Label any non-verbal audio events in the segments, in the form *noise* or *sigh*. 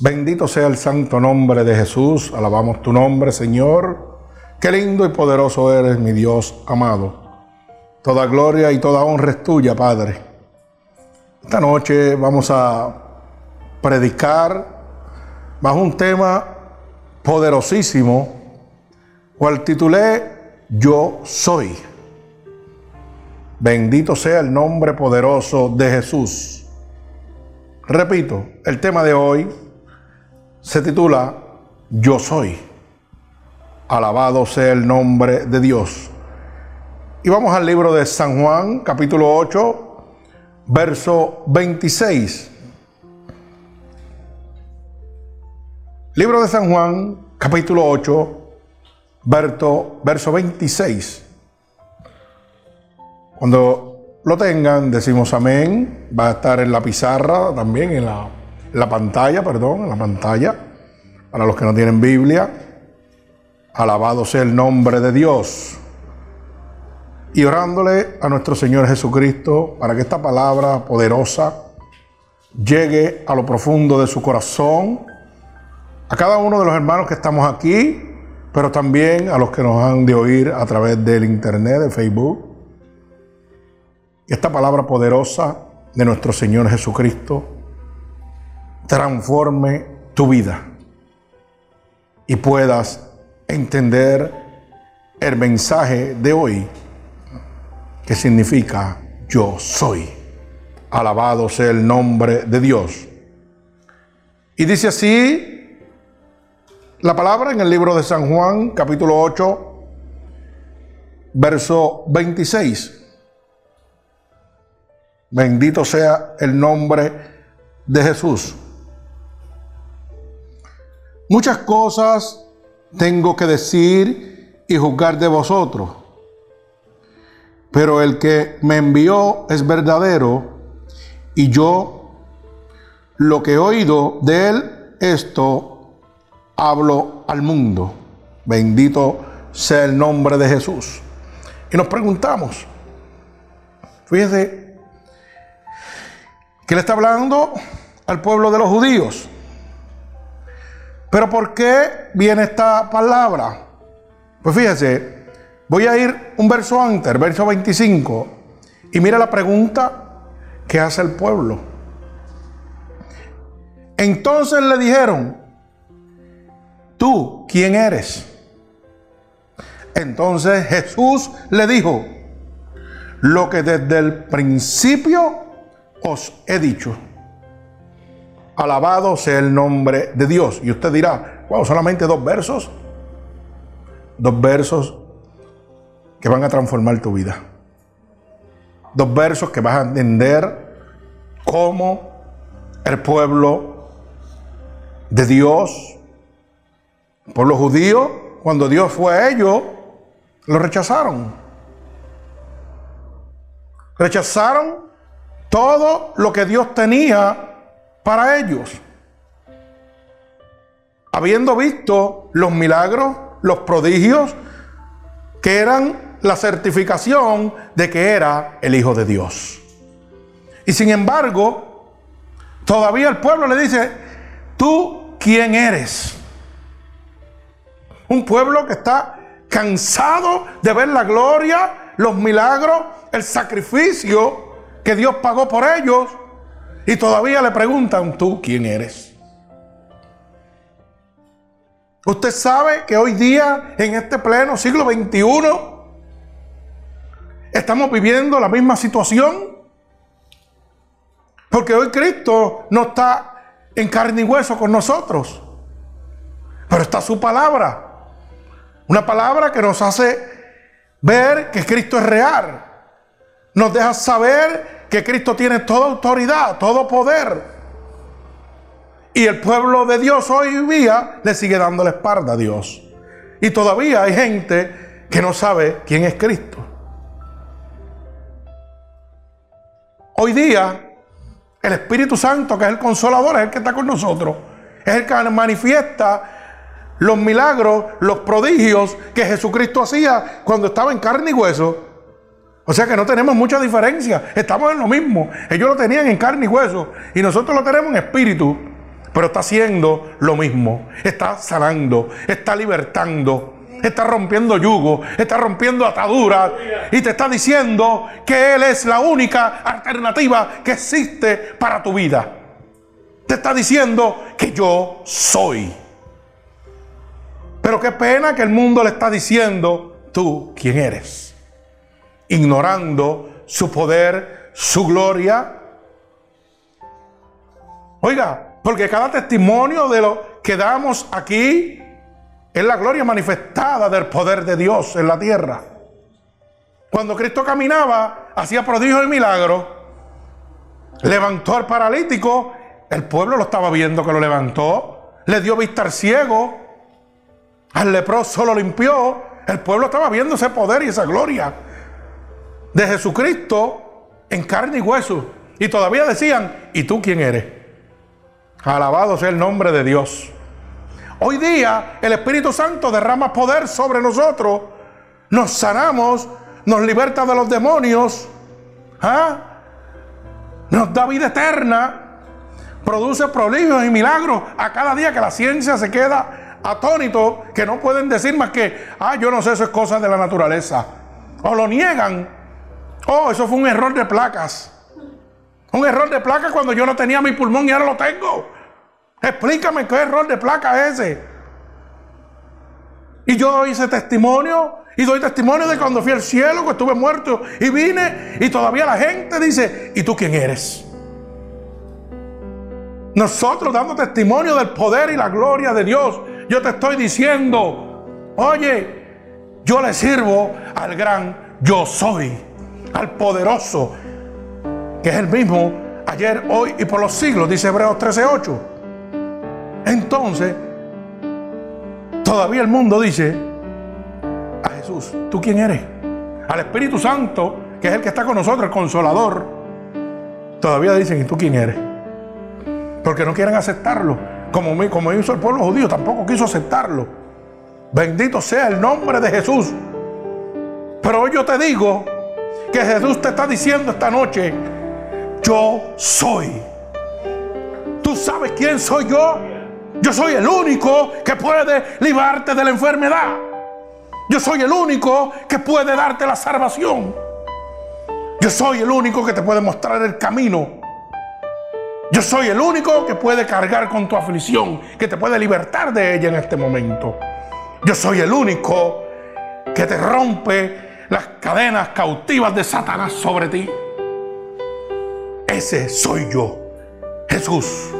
Bendito sea el santo nombre de Jesús. Alabamos tu nombre, Señor. Qué lindo y poderoso eres, mi Dios amado. Toda gloria y toda honra es tuya, Padre. Esta noche vamos a predicar bajo un tema poderosísimo, cual titulé Yo soy. Bendito sea el nombre poderoso de Jesús. Repito, el tema de hoy se titula Yo soy. Alabado sea el nombre de Dios. Y vamos al libro de San Juan, capítulo 8, verso 26. Libro de San Juan, capítulo 8, verso, verso 26. Cuando lo tengan, decimos amén. Va a estar en la pizarra también, en la la pantalla, perdón, la pantalla, para los que no tienen Biblia. Alabado sea el nombre de Dios. Y orándole a nuestro Señor Jesucristo para que esta palabra poderosa llegue a lo profundo de su corazón, a cada uno de los hermanos que estamos aquí, pero también a los que nos han de oír a través del internet, de Facebook. Esta palabra poderosa de nuestro Señor Jesucristo transforme tu vida y puedas entender el mensaje de hoy que significa yo soy. Alabado sea el nombre de Dios. Y dice así la palabra en el libro de San Juan, capítulo 8, verso 26. Bendito sea el nombre de Jesús. Muchas cosas tengo que decir y juzgar de vosotros, pero el que me envió es verdadero y yo lo que he oído de él, esto hablo al mundo. Bendito sea el nombre de Jesús. Y nos preguntamos, fíjese, que le está hablando al pueblo de los judíos. Pero ¿por qué viene esta palabra? Pues fíjese, voy a ir un verso antes, verso 25, y mira la pregunta que hace el pueblo. Entonces le dijeron, ¿tú quién eres? Entonces Jesús le dijo, lo que desde el principio os he dicho. Alabado sea el nombre de Dios. Y usted dirá, wow, solamente dos versos. Dos versos que van a transformar tu vida. Dos versos que vas a entender cómo el pueblo de Dios, el pueblo judío, cuando Dios fue a ellos, lo rechazaron. Rechazaron todo lo que Dios tenía para ellos. Habiendo visto los milagros, los prodigios, que eran la certificación de que era el Hijo de Dios. Y sin embargo, todavía el pueblo le dice, ¿tú quién eres? Un pueblo que está cansado de ver la gloria, los milagros, el sacrificio que Dios pagó por ellos y todavía le preguntan, ¿tú quién eres? Usted sabe que hoy día, en este pleno siglo XXI, estamos viviendo la misma situación. Porque hoy Cristo no está en carne y hueso con nosotros. Pero está su palabra. Una palabra que nos hace ver que Cristo es real. Nos deja saber que Cristo tiene toda autoridad, todo poder. Y el pueblo de Dios hoy día le sigue dando la espalda a Dios. Y todavía hay gente que no sabe quién es Cristo. Hoy día, el Espíritu Santo, que es el consolador, es el que está con nosotros. Es el que manifiesta los milagros, los prodigios que Jesucristo hacía cuando estaba en carne y hueso. O sea que no tenemos mucha diferencia. Estamos en lo mismo. Ellos lo tenían en carne y hueso. Y nosotros lo tenemos en espíritu. pero está haciendo lo mismo. Está sanando, está libertando, está rompiendo yugo, está rompiendo ataduras y te está diciendo que Él es la única alternativa que existe para tu vida. Te está diciendo que yo soy. Pero qué pena que el mundo le está diciendo tú quién eres, ignorando su poder, su gloria. Oiga, porque cada testimonio de lo que damos aquí es la gloria manifestada del poder de Dios en la tierra. Cuando Cristo caminaba, hacía prodigios y milagros, levantó al paralítico, el pueblo lo estaba viendo que lo levantó, le dio vista al ciego, al leproso lo limpió, el pueblo estaba viendo ese poder y esa gloria de Jesucristo en carne y hueso. Y todavía decían, ¿y tú quién eres? Alabado sea el nombre de Dios. Hoy día el Espíritu Santo derrama poder sobre nosotros. Nos sanamos, nos liberta de los demonios. ¿ah? Nos da vida eterna. Produce prodigios y milagros a cada día que la ciencia se queda atónito, que no pueden decir más que, ah, yo no sé, eso es cosa de la naturaleza. O lo niegan. Oh, eso fue un error de placas. Un error de placas cuando yo no tenía mi pulmón y ahora lo tengo. Explícame qué error de placa es ese. Y yo hice testimonio y doy testimonio de cuando fui al cielo, que estuve muerto y vine y todavía la gente dice, ¿y tú quién eres? Nosotros dando testimonio del poder y la gloria de Dios, yo te estoy diciendo, oye, yo le sirvo al gran yo soy, al poderoso, que es el mismo ayer, hoy y por los siglos, dice Hebreos 13:8. Entonces, todavía el mundo dice a Jesús, ¿tú quién eres? Al Espíritu Santo, que es el que está con nosotros, el consolador, todavía dicen, ¿y tú quién eres? Porque no quieren aceptarlo. Como, como hizo el pueblo judío, tampoco quiso aceptarlo. Bendito sea el nombre de Jesús. Pero hoy yo te digo que Jesús te está diciendo esta noche, yo soy. ¿Tú sabes quién soy yo? Yo soy el único que puede librarte de la enfermedad. Yo soy el único que puede darte la salvación. Yo soy el único que te puede mostrar el camino. Yo soy el único que puede cargar con tu aflicción, que te puede libertar de ella en este momento. Yo soy el único que te rompe las cadenas cautivas de Satanás sobre ti. Ese soy yo, Jesús.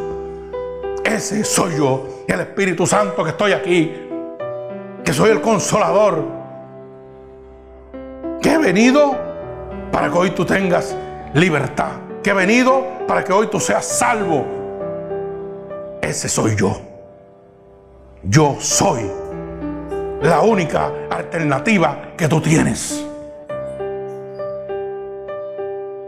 Ese soy yo, el Espíritu Santo que estoy aquí, que soy el consolador, que he venido para que hoy tú tengas libertad, que he venido para que hoy tú seas salvo. Ese soy yo. Yo soy la única alternativa que tú tienes.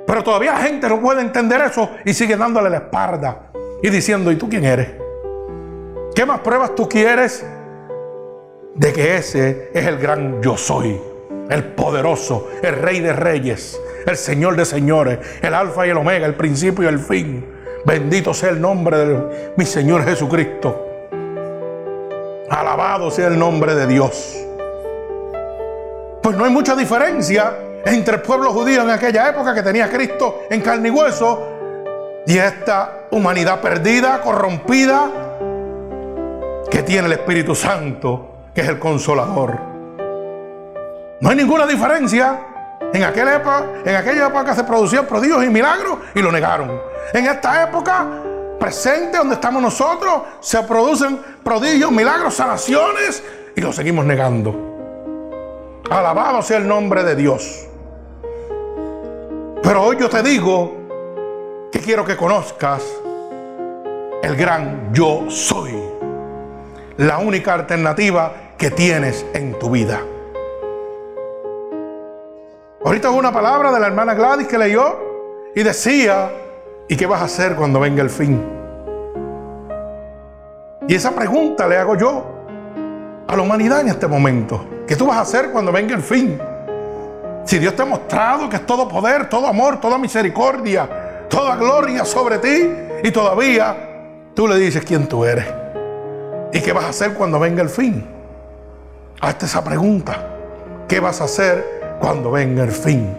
Pero todavía la gente no puede entender eso y sigue dándole la espalda y diciendo, ¿y tú quién eres? ¿Qué más pruebas tú quieres de que ese es el gran yo soy? El poderoso, el rey de reyes, el señor de señores, el alfa y el omega, el principio y el fin. Bendito sea el nombre de mi Señor Jesucristo. Alabado sea el nombre de Dios. Pues no hay mucha diferencia entre el pueblo judío en aquella época que tenía Cristo en carne y hueso y esta humanidad perdida, corrompida, que tiene el Espíritu Santo, que es el consolador. No hay ninguna diferencia. En aquella época, en aquella época se producían prodigios y milagros y lo negaron. En esta época presente donde estamos nosotros, se producen prodigios, milagros, sanaciones y lo seguimos negando. Alabado sea el nombre de Dios. Pero hoy yo te digo que quiero que conozcas el gran yo soy. La única alternativa que tienes en tu vida. Ahorita hubo una palabra de la hermana Gladys que leyó y decía, ¿y qué vas a hacer cuando venga el fin? Y esa pregunta le hago yo a la humanidad en este momento. ¿Qué tú vas a hacer cuando venga el fin? Si Dios te ha mostrado que es todo poder, todo amor, toda misericordia, toda gloria sobre ti y todavía tú le dices quién tú eres y qué vas a hacer cuando venga el fin. Hazte esa pregunta. ¿Qué vas a hacer cuando venga el fin?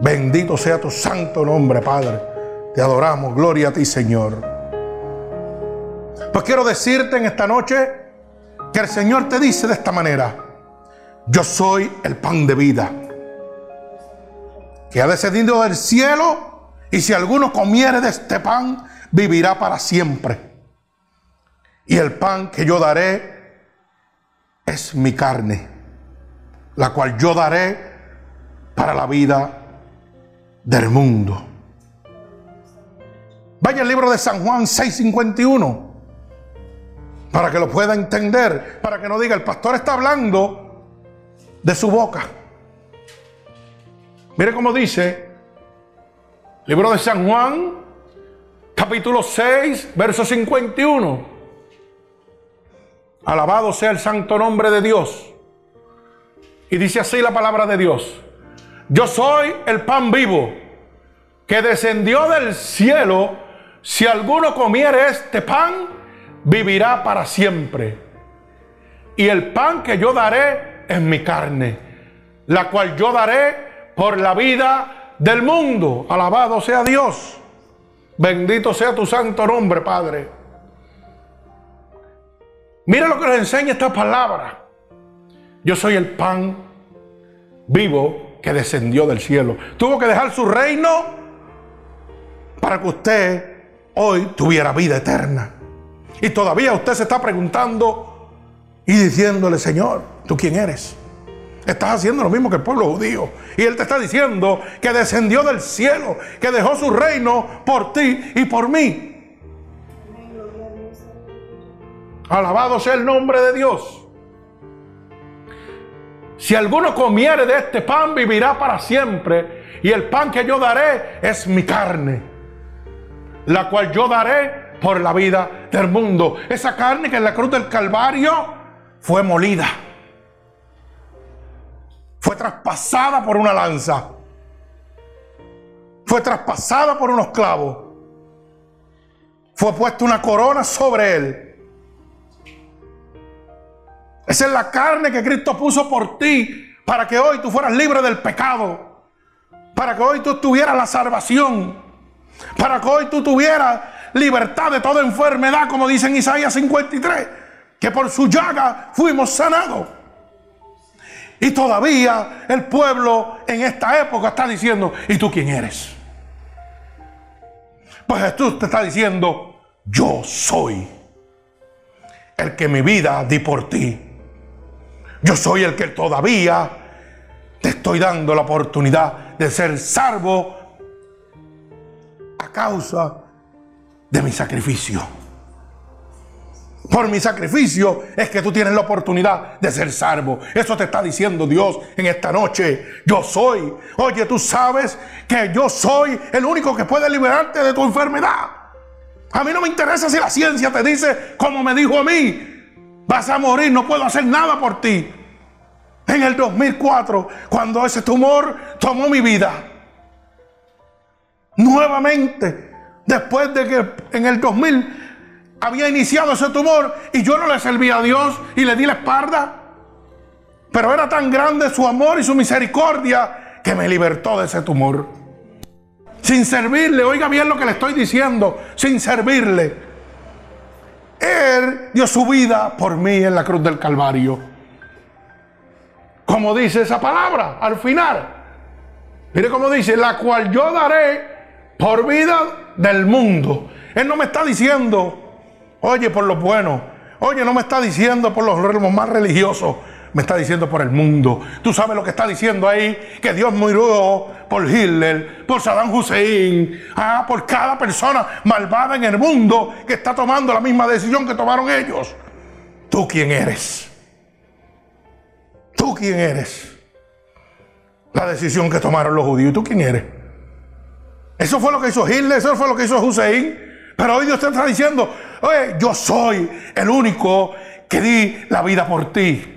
Bendito sea tu santo nombre, Padre. Te adoramos. Gloria a ti, Señor. Pues quiero decirte en esta noche que el Señor te dice de esta manera, yo soy el pan de vida, que ha descendido del cielo, y si alguno comiere de este pan, vivirá para siempre. Y el pan que yo daré es mi carne, la cual yo daré para la vida del mundo. Vaya al libro de San Juan 6:51 para que lo pueda entender, para que no diga, el pastor está hablando de su boca. Mire cómo dice, libro de San Juan, capítulo 6, verso 51. Alabado sea el santo nombre de Dios. Y dice así la palabra de Dios. Yo soy el pan vivo que descendió del cielo. Si alguno comiere este pan, vivirá para siempre. Y el pan que yo daré es mi carne, la cual yo daré por la vida del mundo. Alabado sea Dios. Bendito sea tu santo nombre, Padre. Mira lo que nos enseña esta palabra. Yo soy el pan vivo que descendió del cielo. Tuvo que dejar su reino para que usted hoy tuviera vida eterna. Y todavía usted se está preguntando y diciéndole, Señor, ¿tú quién eres? Estás haciendo lo mismo que el pueblo judío. Y Él te está diciendo que descendió del cielo, que dejó su reino por ti y por mí. Alabado sea el nombre de Dios. Si alguno comiere de este pan, vivirá para siempre. Y el pan que yo daré es mi carne, la cual yo daré por la vida del mundo. Esa carne que en la cruz del Calvario fue molida. Fue traspasada por una lanza. Fue traspasada por unos clavos. Fue puesta una corona sobre él. Esa es la carne que Cristo puso por ti para que hoy tú fueras libre del pecado. Para que hoy tú tuvieras la salvación. Para que hoy tú tuvieras libertad de toda enfermedad, como dice en Isaías 53, que por su llaga fuimos sanados. Y todavía el pueblo en esta época está diciendo, ¿y tú quién eres? Pues Jesús te está diciendo, yo soy el que mi vida di por ti. Yo soy el que todavía te estoy dando la oportunidad de ser salvo causa de mi sacrificio. Por mi sacrificio es que tú tienes la oportunidad de ser salvo. Eso te está diciendo Dios en esta noche. Yo soy. Oye, tú sabes que yo soy el único que puede liberarte de tu enfermedad. A mí no me interesa si la ciencia te dice, como me dijo a mí, vas a morir, no puedo hacer nada por ti. En el 2004, cuando ese tumor tomó mi vida, nuevamente después de que en el 2000 había iniciado ese tumor y yo no le servía a Dios y le di la espalda. Pero era tan grande su amor y su misericordia que me libertó de ese tumor. Sin servirle, oiga bien lo que le estoy diciendo, sin servirle. Él dio su vida por mí en la cruz del Calvario. Como dice esa palabra al final. Mire cómo dice, la cual yo daré por vida del mundo. Él no me está diciendo, oye, por lo bueno. Oye, no me está diciendo por los más religiosos. Me está diciendo por el mundo. Tú sabes lo que está diciendo ahí, que Dios murió por Hitler, por Saddam Hussein, ah, por cada persona malvada en el mundo que está tomando la misma decisión que tomaron ellos. ¿Tú quién eres? ¿Tú quién eres? La decisión que tomaron los judíos. ¿Tú quién eres? Eso fue lo que hizo Hitler, eso fue lo que hizo Hussein. Pero hoy Dios te está diciendo, oye, yo soy el único que di la vida por ti.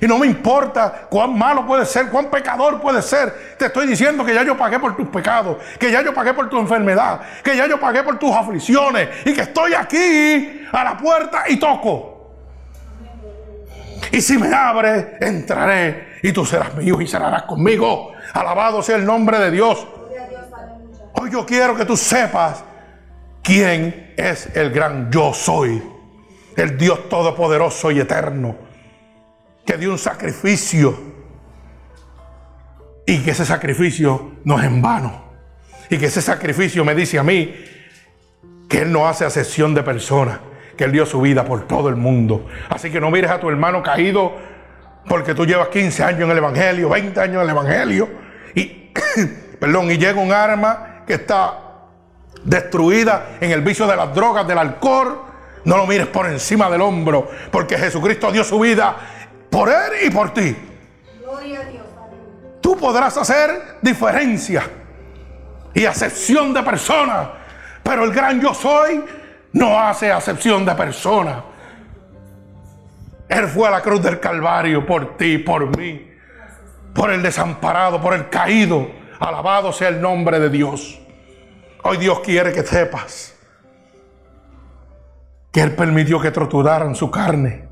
Y no me importa cuán malo puede ser, cuán pecador puede ser. Te estoy diciendo que ya yo pagué por tus pecados, que ya yo pagué por tu enfermedad, que ya yo pagué por tus aflicciones y que estoy aquí a la puerta y toco. Y si me abre, entraré y tú serás mío y cerrarás conmigo. Alabado sea el nombre de Dios. Hoy yo quiero que tú sepas quién es el gran yo soy. El Dios todopoderoso y eterno. Que dio un sacrificio. Y que ese sacrificio no es en vano. Y que ese sacrificio me dice a mí que Él no hace acepción de personas que Él dio su vida por todo el mundo. Así que no mires a tu hermano caído porque tú llevas 15 años en el Evangelio, 20 años en el Evangelio, y, *coughs* perdón, y llega un arma que está destruida en el vicio de las drogas, del alcohol. No lo mires por encima del hombro, porque Jesucristo dio su vida por Él y por ti. Gloria a Dios. Tú podrás hacer diferencia y acepción de personas, pero el gran yo soy no hace acepción de persona. Él fue a la cruz del Calvario por ti, por mí, por el desamparado, por el caído. Alabado sea el nombre de Dios. Hoy Dios quiere que sepas que Él permitió que torturaran su carne,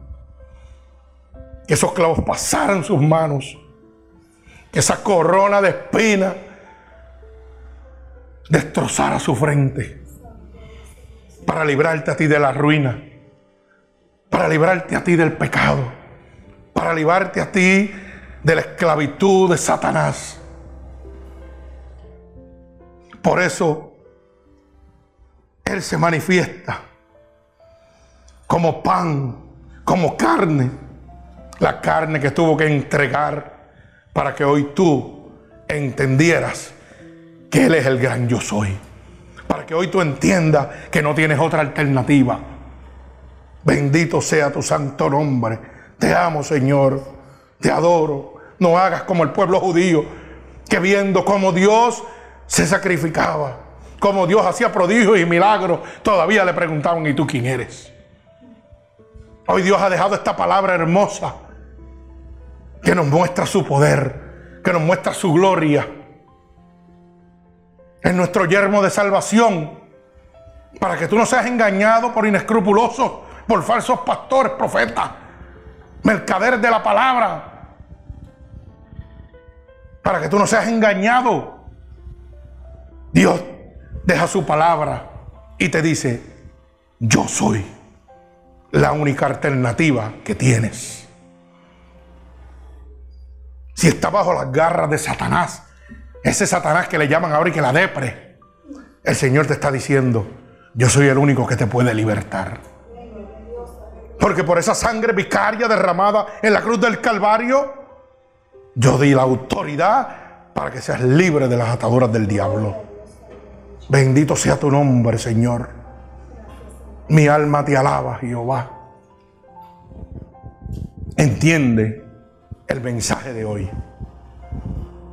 que esos clavos pasaran sus manos, que esa corona de espina destrozara su frente para librarte a ti de la ruina, para librarte a ti del pecado, para librarte a ti de la esclavitud de Satanás. Por eso Él se manifiesta como pan, como carne, la carne que tuvo que entregar para que hoy tú entendieras que Él es el gran yo soy para que hoy tú entiendas que no tienes otra alternativa. Bendito sea tu santo nombre. Te amo, Señor. Te adoro. No hagas como el pueblo judío, que viendo cómo Dios se sacrificaba, como Dios hacía prodigios y milagros, todavía le preguntaban, ¿y tú quién eres? Hoy Dios ha dejado esta palabra hermosa que nos muestra su poder, que nos muestra su gloria es nuestro yermo de salvación, para que tú no seas engañado por inescrupulosos, por falsos pastores, profetas, mercaderes de la palabra, para que tú no seas engañado. Dios deja su palabra y te dice, yo soy la única alternativa que tienes. Si está bajo las garras de Satanás, ese Satanás que le llaman ahora y que la depre. El Señor te está diciendo, yo soy el único que te puede libertar. Porque por esa sangre vicaria derramada en la cruz del Calvario, yo di la autoridad para que seas libre de las ataduras del diablo. Bendito sea tu nombre, Señor. Mi alma te alaba, Jehová. Entiende el mensaje de hoy.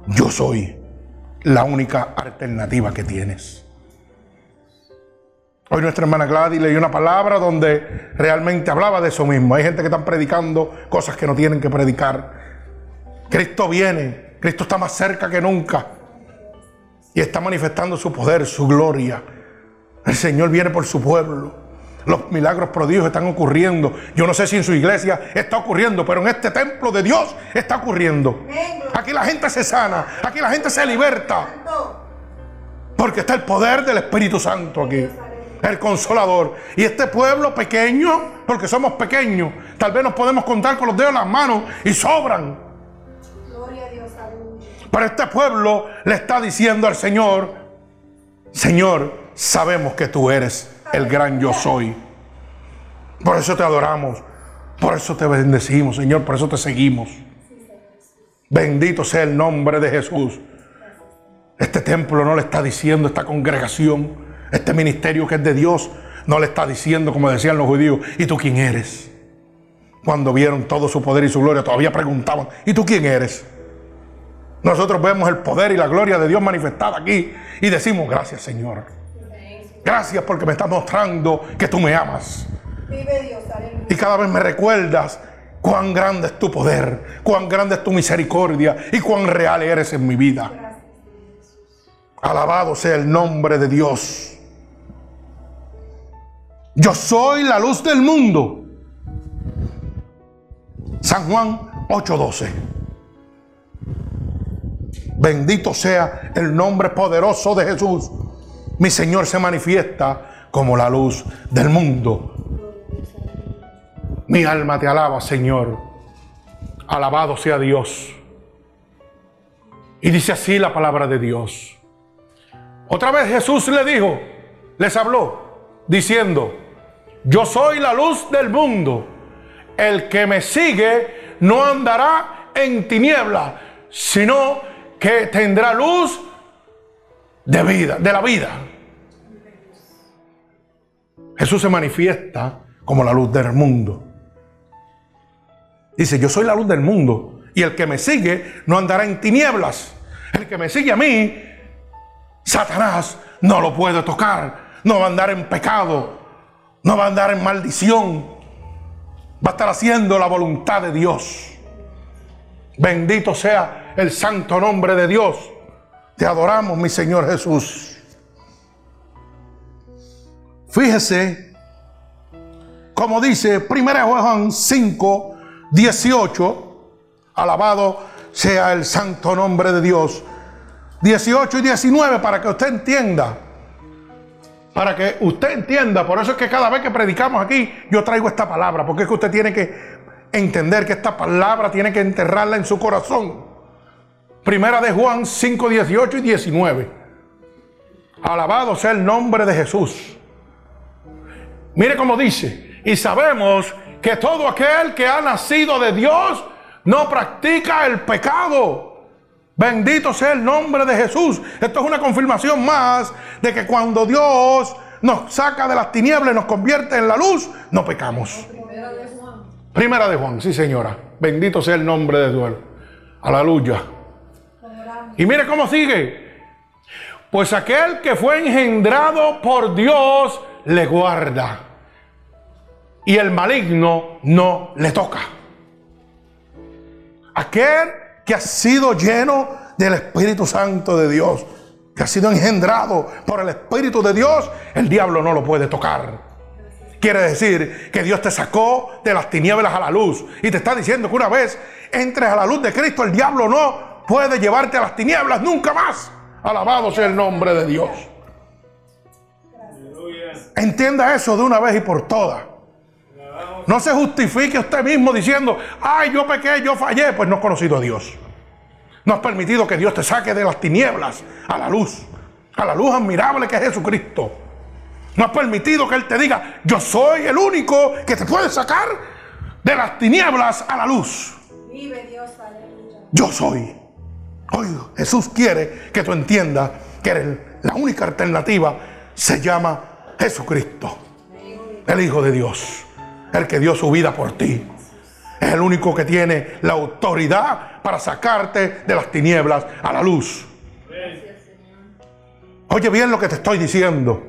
Yo soy la única alternativa que tienes. Hoy nuestra hermana Gladys leyó una palabra donde realmente hablaba de eso mismo. Hay gente que están predicando cosas que no tienen que predicar. Cristo viene, Cristo está más cerca que nunca y está manifestando su poder, su gloria. El Señor viene por su pueblo. Los milagros prodigios están ocurriendo. Yo no sé si en su iglesia está ocurriendo, pero en este templo de Dios está ocurriendo. Aquí la gente se sana, aquí la gente se liberta. Porque está el poder del Espíritu Santo aquí. El consolador. Y este pueblo pequeño, porque somos pequeños, tal vez nos podemos contar con los dedos en las manos y sobran. Pero este pueblo le está diciendo al Señor, Señor, sabemos que tú eres el gran yo soy. Por eso te adoramos, por eso te bendecimos, Señor, por eso te seguimos. Bendito sea el nombre de Jesús. Este templo no le está diciendo, esta congregación, este ministerio que es de Dios, no le está diciendo, como decían los judíos, ¿y tú quién eres? Cuando vieron todo su poder y su gloria, todavía preguntaban, ¿y tú quién eres? Nosotros vemos el poder y la gloria de Dios manifestada aquí y decimos, gracias Señor. Gracias porque me estás mostrando que tú me amas. Y cada vez me recuerdas cuán grande es tu poder, cuán grande es tu misericordia y cuán real eres en mi vida. Alabado sea el nombre de Dios. Yo soy la luz del mundo. San Juan 8:12. Bendito sea el nombre poderoso de Jesús. Mi Señor se manifiesta como la luz del mundo. Mi alma te alaba, Señor. Alabado sea Dios. Y dice así la palabra de Dios. Otra vez Jesús le dijo, les habló, diciendo, yo soy la luz del mundo. El que me sigue no andará en tiniebla, sino que tendrá luz de vida, de la vida. Jesús se manifiesta como la luz del mundo. Dice, yo soy la luz del mundo y el que me sigue no andará en tinieblas. El que me sigue a mí, Satanás no lo puede tocar, no va a andar en pecado, no va a andar en maldición, va a estar haciendo la voluntad de Dios. Bendito sea el santo nombre de Dios. Te adoramos, mi Señor Jesús. Fíjese, como dice 1 Juan 5, 18, alabado sea el santo nombre de Dios. 18 y 19 para que usted entienda. Para que usted entienda. Por eso es que cada vez que predicamos aquí, yo traigo esta palabra. Porque es que usted tiene que entender que esta palabra tiene que enterrarla en su corazón. Primera de Juan 5, 18 y 19. Alabado sea el nombre de Jesús. Mire cómo dice. Y sabemos que todo aquel que ha nacido de Dios no practica el pecado. Bendito sea el nombre de Jesús. Esto es una confirmación más de que cuando Dios nos saca de las tinieblas y nos convierte en la luz, no pecamos. Primera de Juan. Primera de Juan, sí señora. Bendito sea el nombre de Dios. Aleluya. Y mire cómo sigue. Pues aquel que fue engendrado por Dios le guarda y el maligno no le toca. Aquel que ha sido lleno del Espíritu Santo de Dios, que ha sido engendrado por el Espíritu de Dios, el diablo no lo puede tocar. Quiere decir que Dios te sacó de las tinieblas a la luz y te está diciendo que una vez entres a la luz de Cristo, el diablo no puede llevarte a las tinieblas nunca más. Alabado sea el nombre de Dios. Entienda eso de una vez y por todas. No se justifique usted mismo diciendo, ay, yo pequé, yo fallé, pues no has conocido a Dios. No has permitido que Dios te saque de las tinieblas a la luz, a la luz admirable que es Jesucristo. No has permitido que Él te diga, yo soy el único que te puede sacar de las tinieblas a la luz. Vive Dios, Yo soy. Hoy Jesús quiere que tú entiendas que la única alternativa se llama Jesucristo, el Hijo de Dios el que dio su vida por ti. Es el único que tiene la autoridad para sacarte de las tinieblas a la luz. Oye bien lo que te estoy diciendo.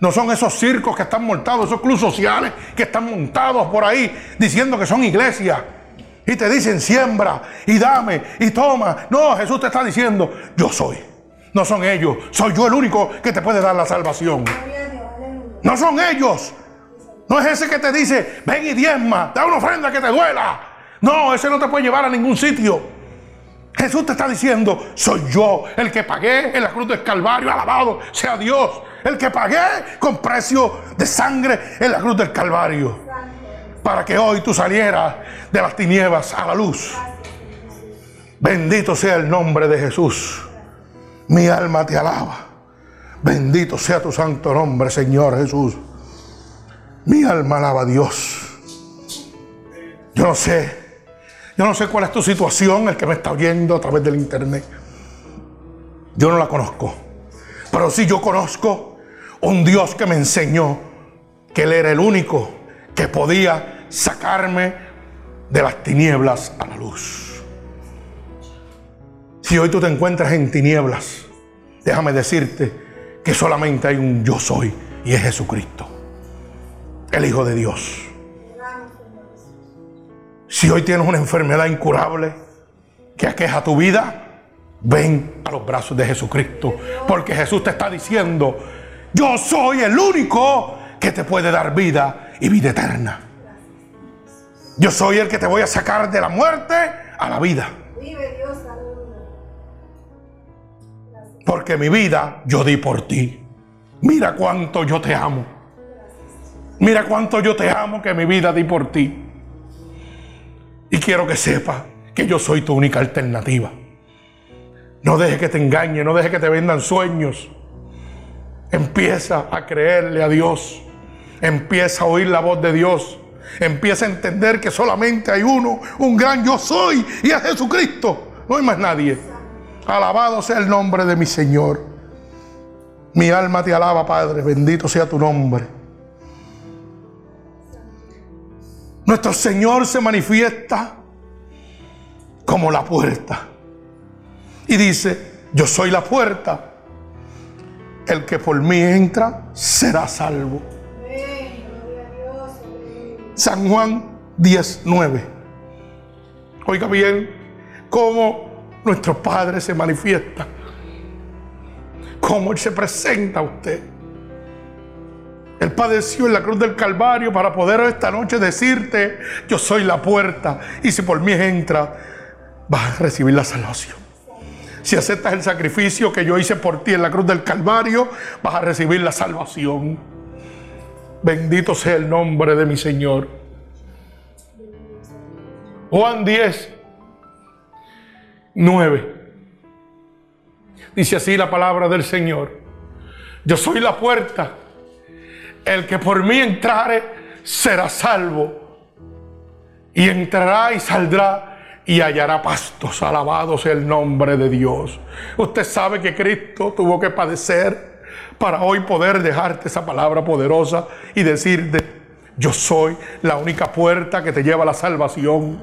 No son esos circos que están montados, esos clubes sociales que están montados por ahí diciendo que son iglesias. Y te dicen siembra y dame y toma. No, Jesús te está diciendo, yo soy. No son ellos, soy yo el único que te puede dar la salvación. No son ellos, no es ese que te dice, ven y diezma, da una ofrenda que te duela. No, ese no te puede llevar a ningún sitio. Jesús te está diciendo, soy yo el que pagué en la cruz del Calvario, alabado sea Dios, el que pagué con precio de sangre en la cruz del Calvario, para que hoy tú salieras de las tinieblas a la luz. Bendito sea el nombre de Jesús. Mi alma te alaba. Bendito sea tu santo nombre, Señor Jesús. Mi alma alaba a Dios. Yo no sé, yo no sé cuál es tu situación, el que me está oyendo a través del internet. Yo no la conozco. Pero sí yo conozco un Dios que me enseñó que Él era el único que podía sacarme de las tinieblas a la luz. Si hoy tú te encuentras en tinieblas, déjame decirte que solamente hay un yo soy y es Jesucristo el Hijo de Dios. Si hoy tienes una enfermedad incurable que aqueja tu vida, ven a los brazos de Jesucristo. Porque Jesús te está diciendo, yo soy el único que te puede dar vida y vida eterna. Yo soy el que te voy a sacar de la muerte a la vida. Porque mi vida yo di por ti. Mira cuánto yo te amo. Mira cuánto yo te amo que mi vida di por ti. Y quiero que sepa que yo soy tu única alternativa. No deje que te engañe, no deje que te vendan sueños. Empieza a creerle a Dios. Empieza a oír la voz de Dios. Empieza a entender que solamente hay uno, un gran yo soy, y es Jesucristo. No hay más nadie. Alabado sea el nombre de mi Señor. Mi alma te alaba, Padre. Bendito sea tu nombre. Nuestro Señor se manifiesta como la puerta. Y dice, yo soy la puerta. El que por mí entra será salvo. San Juan 19. Oiga bien cómo nuestro Padre se manifiesta, cómo Él se presenta a usted. Él padeció en la cruz del Calvario para poder esta noche decirte, yo soy la puerta y si por mí entra, vas a recibir la salvación. Si aceptas el sacrificio que yo hice por ti en la cruz del Calvario, vas a recibir la salvación. Bendito sea el nombre de mi Señor. Juan 10, 9. Dice así la palabra del Señor. Yo soy la puerta. El que por mí entrare será salvo. Y entrará y saldrá y hallará pastos. Alabado sea el nombre de Dios. Usted sabe que Cristo tuvo que padecer para hoy poder dejarte esa palabra poderosa y decirte, yo soy la única puerta que te lleva a la salvación.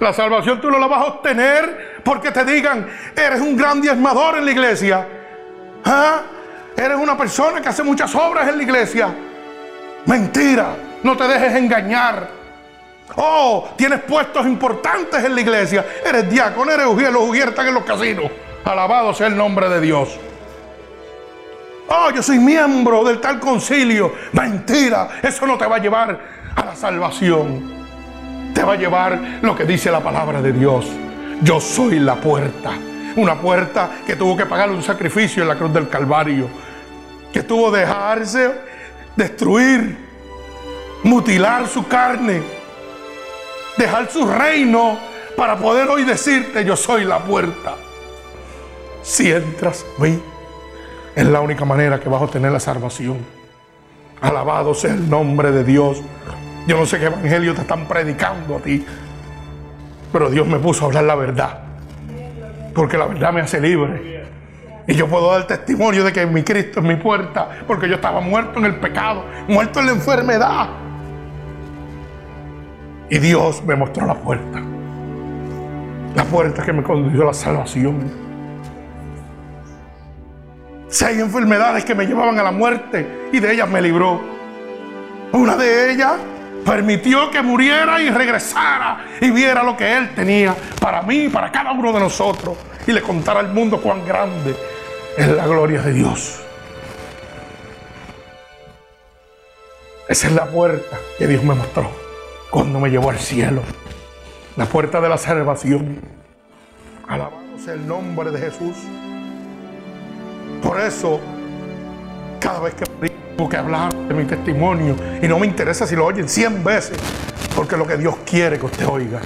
La salvación tú no la vas a obtener porque te digan, eres un gran diezmador en la iglesia. ¿Ah? Eres una persona que hace muchas obras en la iglesia. Mentira, no te dejes engañar. Oh, tienes puestos importantes en la iglesia. Eres diácono, eres ujier, los ujier en los casinos. Alabado sea el nombre de Dios. Oh, yo soy miembro del tal concilio. Mentira, eso no te va a llevar a la salvación. Te va a llevar lo que dice la palabra de Dios. Yo soy la puerta. Una puerta que tuvo que pagar un sacrificio en la cruz del Calvario. Que tuvo que dejarse destruir, mutilar su carne, dejar su reino para poder hoy decirte yo soy la puerta. Si entras mí, es la única manera que vas a obtener la salvación. Alabado sea el nombre de Dios. Yo no sé qué evangelio te están predicando a ti, pero Dios me puso a hablar la verdad. Porque la verdad me hace libre. Y yo puedo dar testimonio de que mi Cristo es mi puerta, porque yo estaba muerto en el pecado, muerto en la enfermedad. Y Dios me mostró la puerta. La puerta que me condujo a la salvación. Hay enfermedades que me llevaban a la muerte y de ellas me libró. Una de ellas permitió que muriera y regresara y viera lo que Él tenía para mí y para cada uno de nosotros y le contara al mundo cuán grande es la gloria de Dios. Esa es la puerta que Dios me mostró cuando me llevó al cielo. La puerta de la salvación. Alabado sea el nombre de Jesús. Por eso, cada vez que tengo que hablar de mi testimonio, y no me interesa si lo oyen 100 veces, porque lo que Dios quiere que usted oiga,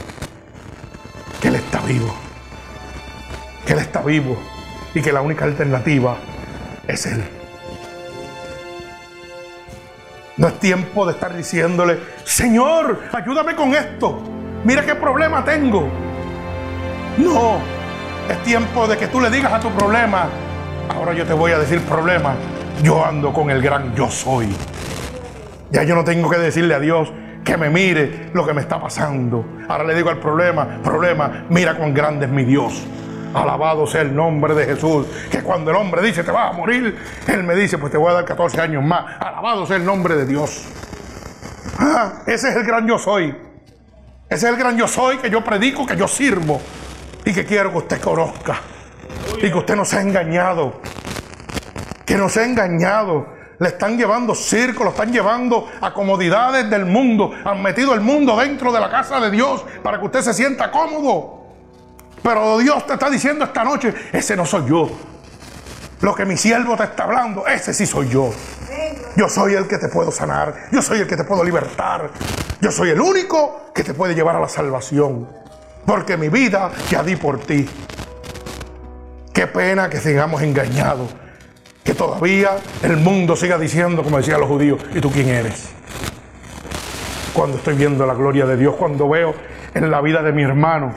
que Él está vivo, que Él está vivo y que la única alternativa es Él. No es tiempo de estar diciéndole, Señor, ayúdame con esto. Mira qué problema tengo. No, es tiempo de que tú le digas a tu problema, Ahora yo te voy a decir problema. Yo ando con el gran yo soy. Ya yo no tengo que decirle a Dios que me mire lo que me está pasando. Ahora le digo al problema, problema, mira cuán grande es mi Dios. Alabado sea el nombre de Jesús. Que cuando el hombre dice te vas a morir, Él me dice pues te voy a dar 14 años más. Alabado sea el nombre de Dios. Ah, ese es el gran yo soy. Ese es el gran yo soy que yo predico, que yo sirvo y que quiero que usted conozca. Y que usted no se ha engañado. Que no se ha engañado. Le están llevando circo, lo están llevando a comodidades del mundo. Han metido el mundo dentro de la casa de Dios para que usted se sienta cómodo. Pero Dios te está diciendo esta noche, ese no soy yo. Lo que mi siervo te está hablando, ese sí soy yo. Yo soy el que te puedo sanar. Yo soy el que te puedo libertar. Yo soy el único que te puede llevar a la salvación. Porque mi vida ya di por ti. Qué pena que sigamos engañados. Que todavía el mundo siga diciendo, como decían los judíos, ¿y tú quién eres? Cuando estoy viendo la gloria de Dios, cuando veo en la vida de mi hermano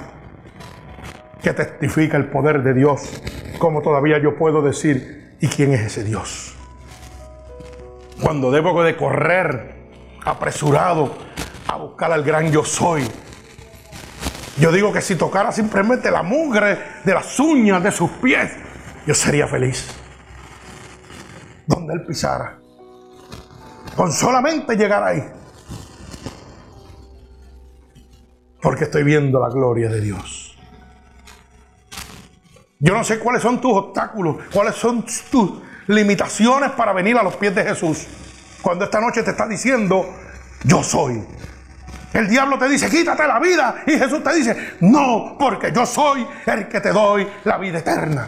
que testifica el poder de Dios, como todavía yo puedo decir, ¿y quién es ese Dios? Cuando debo de correr apresurado a buscar al gran yo soy. Yo digo que si tocara simplemente la mugre de las uñas de sus pies, yo sería feliz. Donde él pisara. Con solamente llegar ahí. Porque estoy viendo la gloria de Dios. Yo no sé cuáles son tus obstáculos, cuáles son tus limitaciones para venir a los pies de Jesús. Cuando esta noche te está diciendo, yo soy. El diablo te dice, quítate la vida. Y Jesús te dice, no, porque yo soy el que te doy la vida eterna.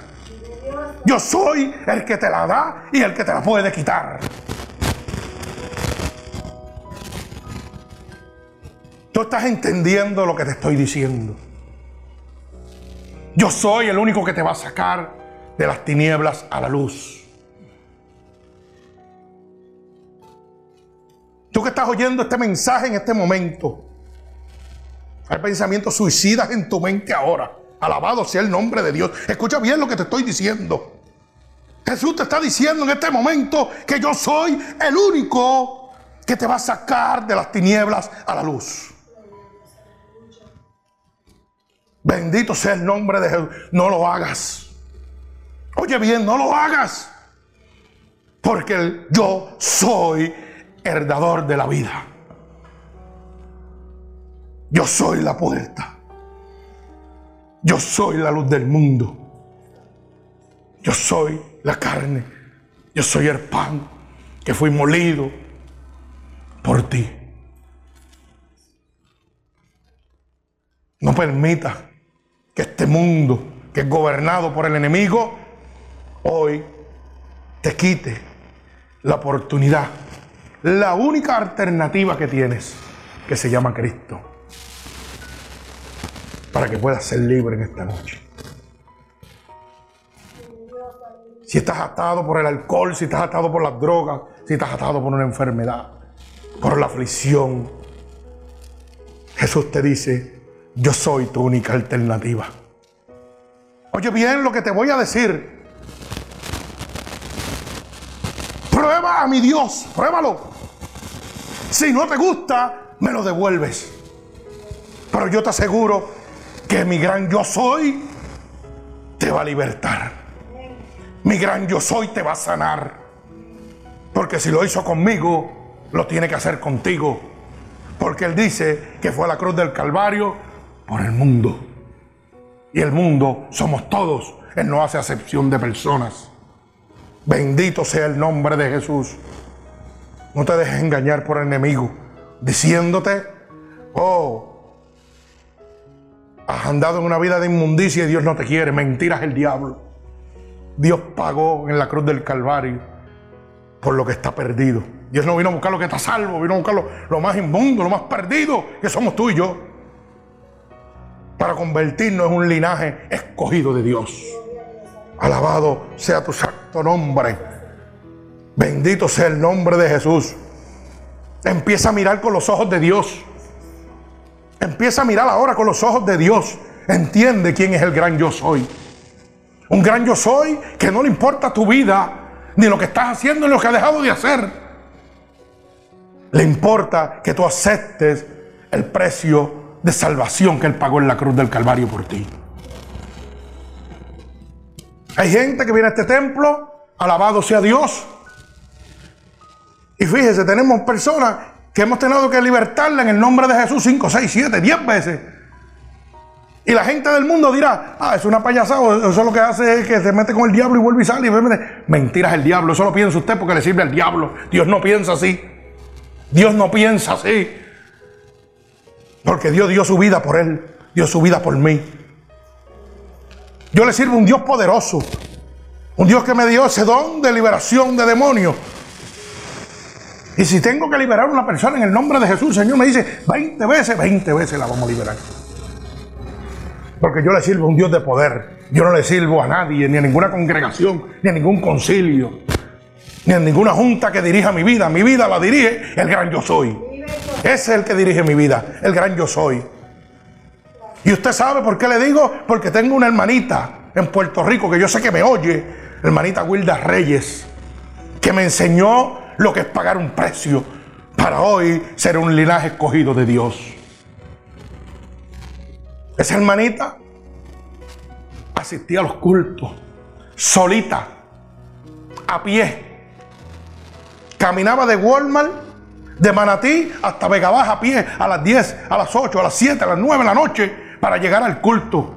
Yo soy el que te la da y el que te la puede quitar. Tú estás entendiendo lo que te estoy diciendo. Yo soy el único que te va a sacar de las tinieblas a la luz. Tú que estás oyendo este mensaje en este momento, hay pensamientos suicidas en tu mente ahora. Alabado sea el nombre de Dios. Escucha bien lo que te estoy diciendo. Jesús te está diciendo en este momento que yo soy el único que te va a sacar de las tinieblas a la luz. Bendito sea el nombre de Jesús. No lo hagas. Oye bien, no lo hagas. Porque yo soy heredador de la vida. Yo soy la puerta. Yo soy la luz del mundo. Yo soy la carne. Yo soy el pan que fui molido por ti. No permita que este mundo que es gobernado por el enemigo hoy te quite la oportunidad la única alternativa que tienes, que se llama Cristo, para que puedas ser libre en esta noche. Si estás atado por el alcohol, si estás atado por las drogas, si estás atado por una enfermedad, por la aflicción, Jesús te dice, yo soy tu única alternativa. Oye bien lo que te voy a decir. Prueba a mi Dios, pruébalo. Si no te gusta, me lo devuelves. Pero yo te aseguro que mi gran yo soy te va a libertar. Mi gran yo soy te va a sanar. Porque si lo hizo conmigo, lo tiene que hacer contigo. Porque Él dice que fue a la cruz del Calvario por el mundo. Y el mundo somos todos. Él no hace acepción de personas. Bendito sea el nombre de Jesús. No te dejes engañar por el enemigo, diciéndote, oh, has andado en una vida de inmundicia y Dios no te quiere. Mentiras el diablo. Dios pagó en la cruz del Calvario por lo que está perdido. Dios no vino a buscar lo que está salvo, vino a buscar lo, lo más inmundo, lo más perdido, que somos tú y yo. Para convertirnos en un linaje escogido de Dios. Alabado sea tu santo nombre. Bendito sea el nombre de Jesús. Empieza a mirar con los ojos de Dios. Empieza a mirar ahora con los ojos de Dios. Entiende quién es el gran yo soy. Un gran yo soy que no le importa tu vida, ni lo que estás haciendo, ni lo que has dejado de hacer. Le importa que tú aceptes el precio de salvación que Él pagó en la cruz del Calvario por ti. Hay gente que viene a este templo, alabado sea Dios, y fíjese, tenemos personas que hemos tenido que libertarla en el nombre de Jesús 5, 6, 7, 10 veces. Y la gente del mundo dirá, ah, es una payasada, eso lo que hace es que se mete con el diablo y vuelve y sale. Y Mentiras el diablo, eso lo piensa usted porque le sirve al diablo. Dios no piensa así. Dios no piensa así. Porque Dios dio su vida por él, dio su vida por mí. Yo le sirvo un Dios poderoso, un Dios que me dio ese don de liberación de demonios. Y si tengo que liberar a una persona en el nombre de Jesús, el Señor me dice 20 veces, 20 veces la vamos a liberar. Porque yo le sirvo a un Dios de poder. Yo no le sirvo a nadie, ni a ninguna congregación, ni a ningún concilio, ni a ninguna junta que dirija mi vida. Mi vida la dirige el gran yo soy. Ese es el que dirige mi vida, el gran yo soy. Y usted sabe por qué le digo, porque tengo una hermanita en Puerto Rico que yo sé que me oye, hermanita Wilda Reyes, que me enseñó lo que es pagar un precio para hoy ser un linaje escogido de Dios. Esa hermanita asistía a los cultos, solita, a pie. Caminaba de Walmart, de Manatí hasta Vega Baja a pie, a las 10, a las 8, a las 7, a las 9 de la noche, para llegar al culto.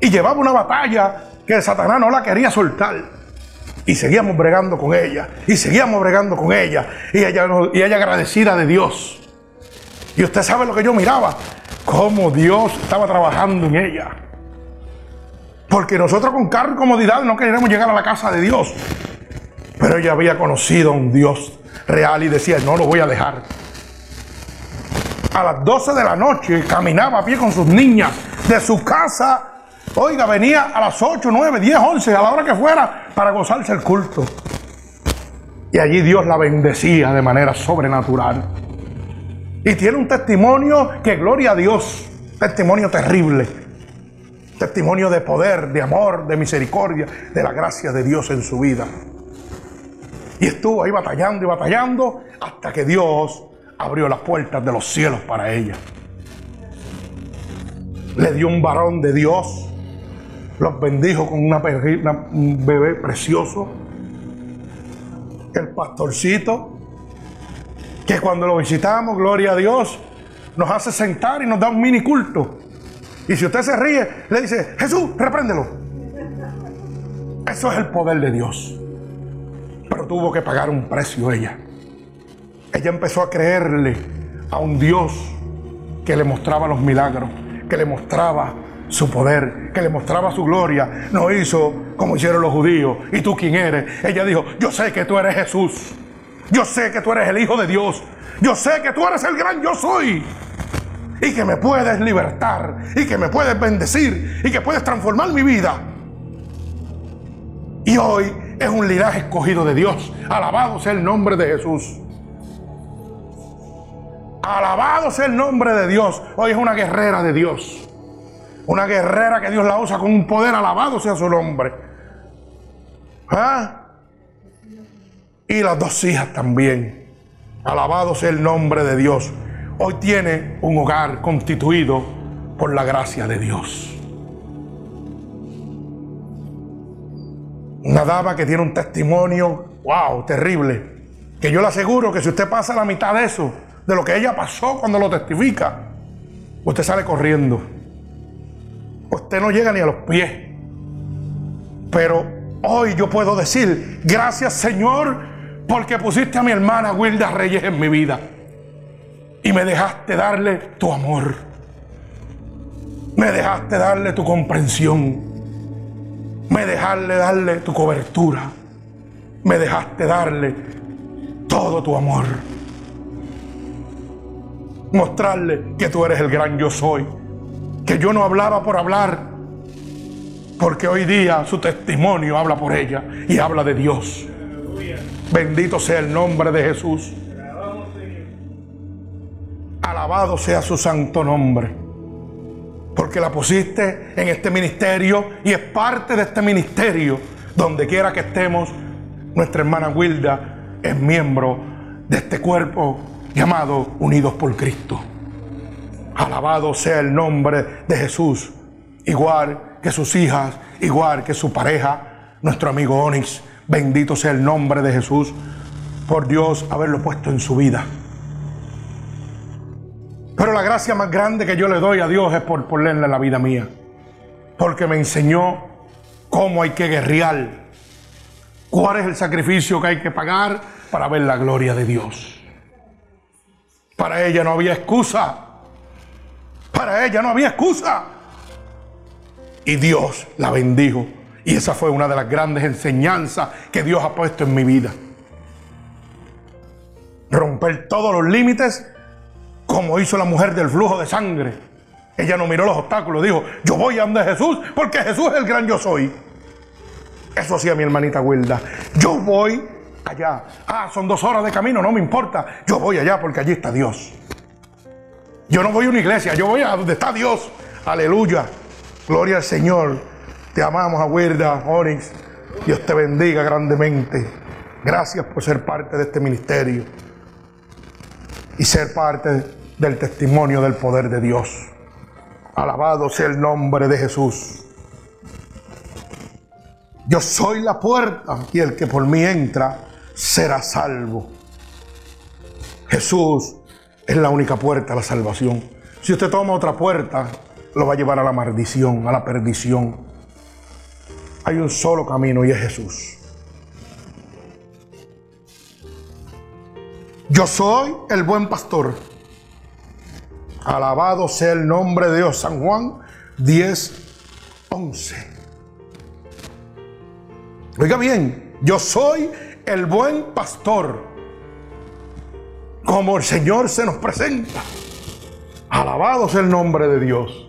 Y llevaba una batalla que Satanás no la quería soltar. Y seguíamos bregando con ella. Y seguíamos bregando con ella. Y ella, y ella agradecida de Dios. Y usted sabe lo que yo miraba cómo Dios estaba trabajando en ella. Porque nosotros con carro y comodidad no queríamos llegar a la casa de Dios. Pero ella había conocido a un Dios real y decía, no lo voy a dejar. A las 12 de la noche caminaba a pie con sus niñas de su casa. Oiga, venía a las 8, 9, 10, 11, a la hora que fuera, para gozarse el culto. Y allí Dios la bendecía de manera sobrenatural. Y tiene un testimonio que gloria a Dios, testimonio terrible, testimonio de poder, de amor, de misericordia, de la gracia de Dios en su vida. Y estuvo ahí batallando y batallando hasta que Dios abrió las puertas de los cielos para ella. Le dio un varón de Dios, los bendijo con un bebé precioso. El pastorcito que cuando lo visitamos, gloria a Dios, nos hace sentar y nos da un mini culto. Y si usted se ríe, le dice, Jesús, repréndelo. Eso es el poder de Dios. Pero tuvo que pagar un precio ella. Ella empezó a creerle a un Dios que le mostraba los milagros, que le mostraba su poder, que le mostraba su gloria. No hizo como hicieron los judíos. ¿Y tú quién eres? Ella dijo, yo sé que tú eres Jesús. Yo sé que tú eres el Hijo de Dios. Yo sé que tú eres el gran yo soy. Y que me puedes libertar. Y que me puedes bendecir. Y que puedes transformar mi vida. Y hoy es un linaje escogido de Dios. Alabado sea el nombre de Jesús. Alabado sea el nombre de Dios. Hoy es una guerrera de Dios. Una guerrera que Dios la usa con un poder. Alabado sea su nombre. ¿Ah? y las dos hijas también. Alabado sea el nombre de Dios. Hoy tiene un hogar constituido por la gracia de Dios. Una dama que tiene un testimonio, wow, terrible. Que yo le aseguro que si usted pasa la mitad de eso, de lo que ella pasó cuando lo testifica, usted sale corriendo. Usted no llega ni a los pies. Pero hoy yo puedo decir, gracias Señor, porque pusiste a mi hermana Wilda Reyes en mi vida. Y me dejaste darle tu amor. Me dejaste darle tu comprensión. Me dejaste darle tu cobertura. Me dejaste darle todo tu amor. Mostrarle que tú eres el gran yo soy. Que yo no hablaba por hablar. Porque hoy día su testimonio habla por ella y habla de Dios. Bendito sea el nombre de Jesús. Alabado sea su santo nombre. Porque la pusiste en este ministerio y es parte de este ministerio. Donde quiera que estemos, nuestra hermana Wilda es miembro de este cuerpo llamado Unidos por Cristo. Alabado sea el nombre de Jesús. Igual que sus hijas, igual que su pareja, nuestro amigo Onix Bendito sea el nombre de Jesús. por Dios haberlo puesto en su vida. Pero la gracia más grande que yo le doy a Dios es por ponerle la vida mía. Porque me enseñó cómo hay que guerrear. Cuál es el sacrificio que hay que pagar para ver la gloria de Dios. Para ella no había excusa. Para ella no había excusa. Y Dios la bendijo. Y esa fue una de las grandes enseñanzas que Dios ha puesto en mi vida. Romper todos los límites como hizo la mujer del flujo de sangre. Ella no miró los obstáculos, dijo, yo voy a donde Jesús porque Jesús es el gran yo soy. Eso hacía mi hermanita Wilda. Yo voy allá. Ah, son dos horas de camino, no me importa. Yo voy allá porque allí está Dios. Yo no voy a una iglesia, yo voy a donde está Dios. Aleluya. Gloria al Señor. Te amamos, Aguirda, Onyx. Dios te bendiga grandemente. Gracias por ser parte de este ministerio y ser parte del testimonio del poder de Dios. Alabado sea el nombre de Jesús. Yo soy la puerta y el que por mí entra será salvo. Jesús es la única puerta a la salvación. Si usted toma otra puerta, lo va a llevar a la maldición, a la perdición. Hay un solo camino y es Jesús. Yo soy el buen pastor. Alabado sea el nombre de Dios. San Juan 10, 11. Oiga bien, yo soy el buen pastor. Como el Señor se nos presenta. Alabado sea el nombre de Dios.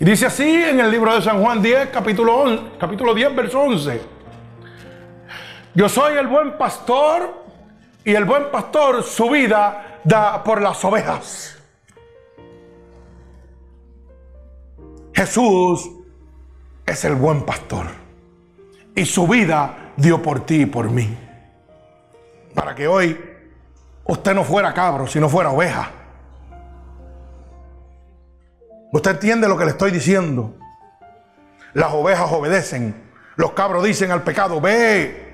Y dice así en el libro de San Juan 10, capítulo, 11, capítulo 10, verso 11. Yo soy el buen pastor y el buen pastor su vida da por las ovejas. Jesús es el buen pastor. Y su vida dio por ti y por mí. Para que hoy usted no fuera cabro, sino fuera oveja. Usted entiende lo que le estoy diciendo. Las ovejas obedecen. Los cabros dicen al pecado, ve,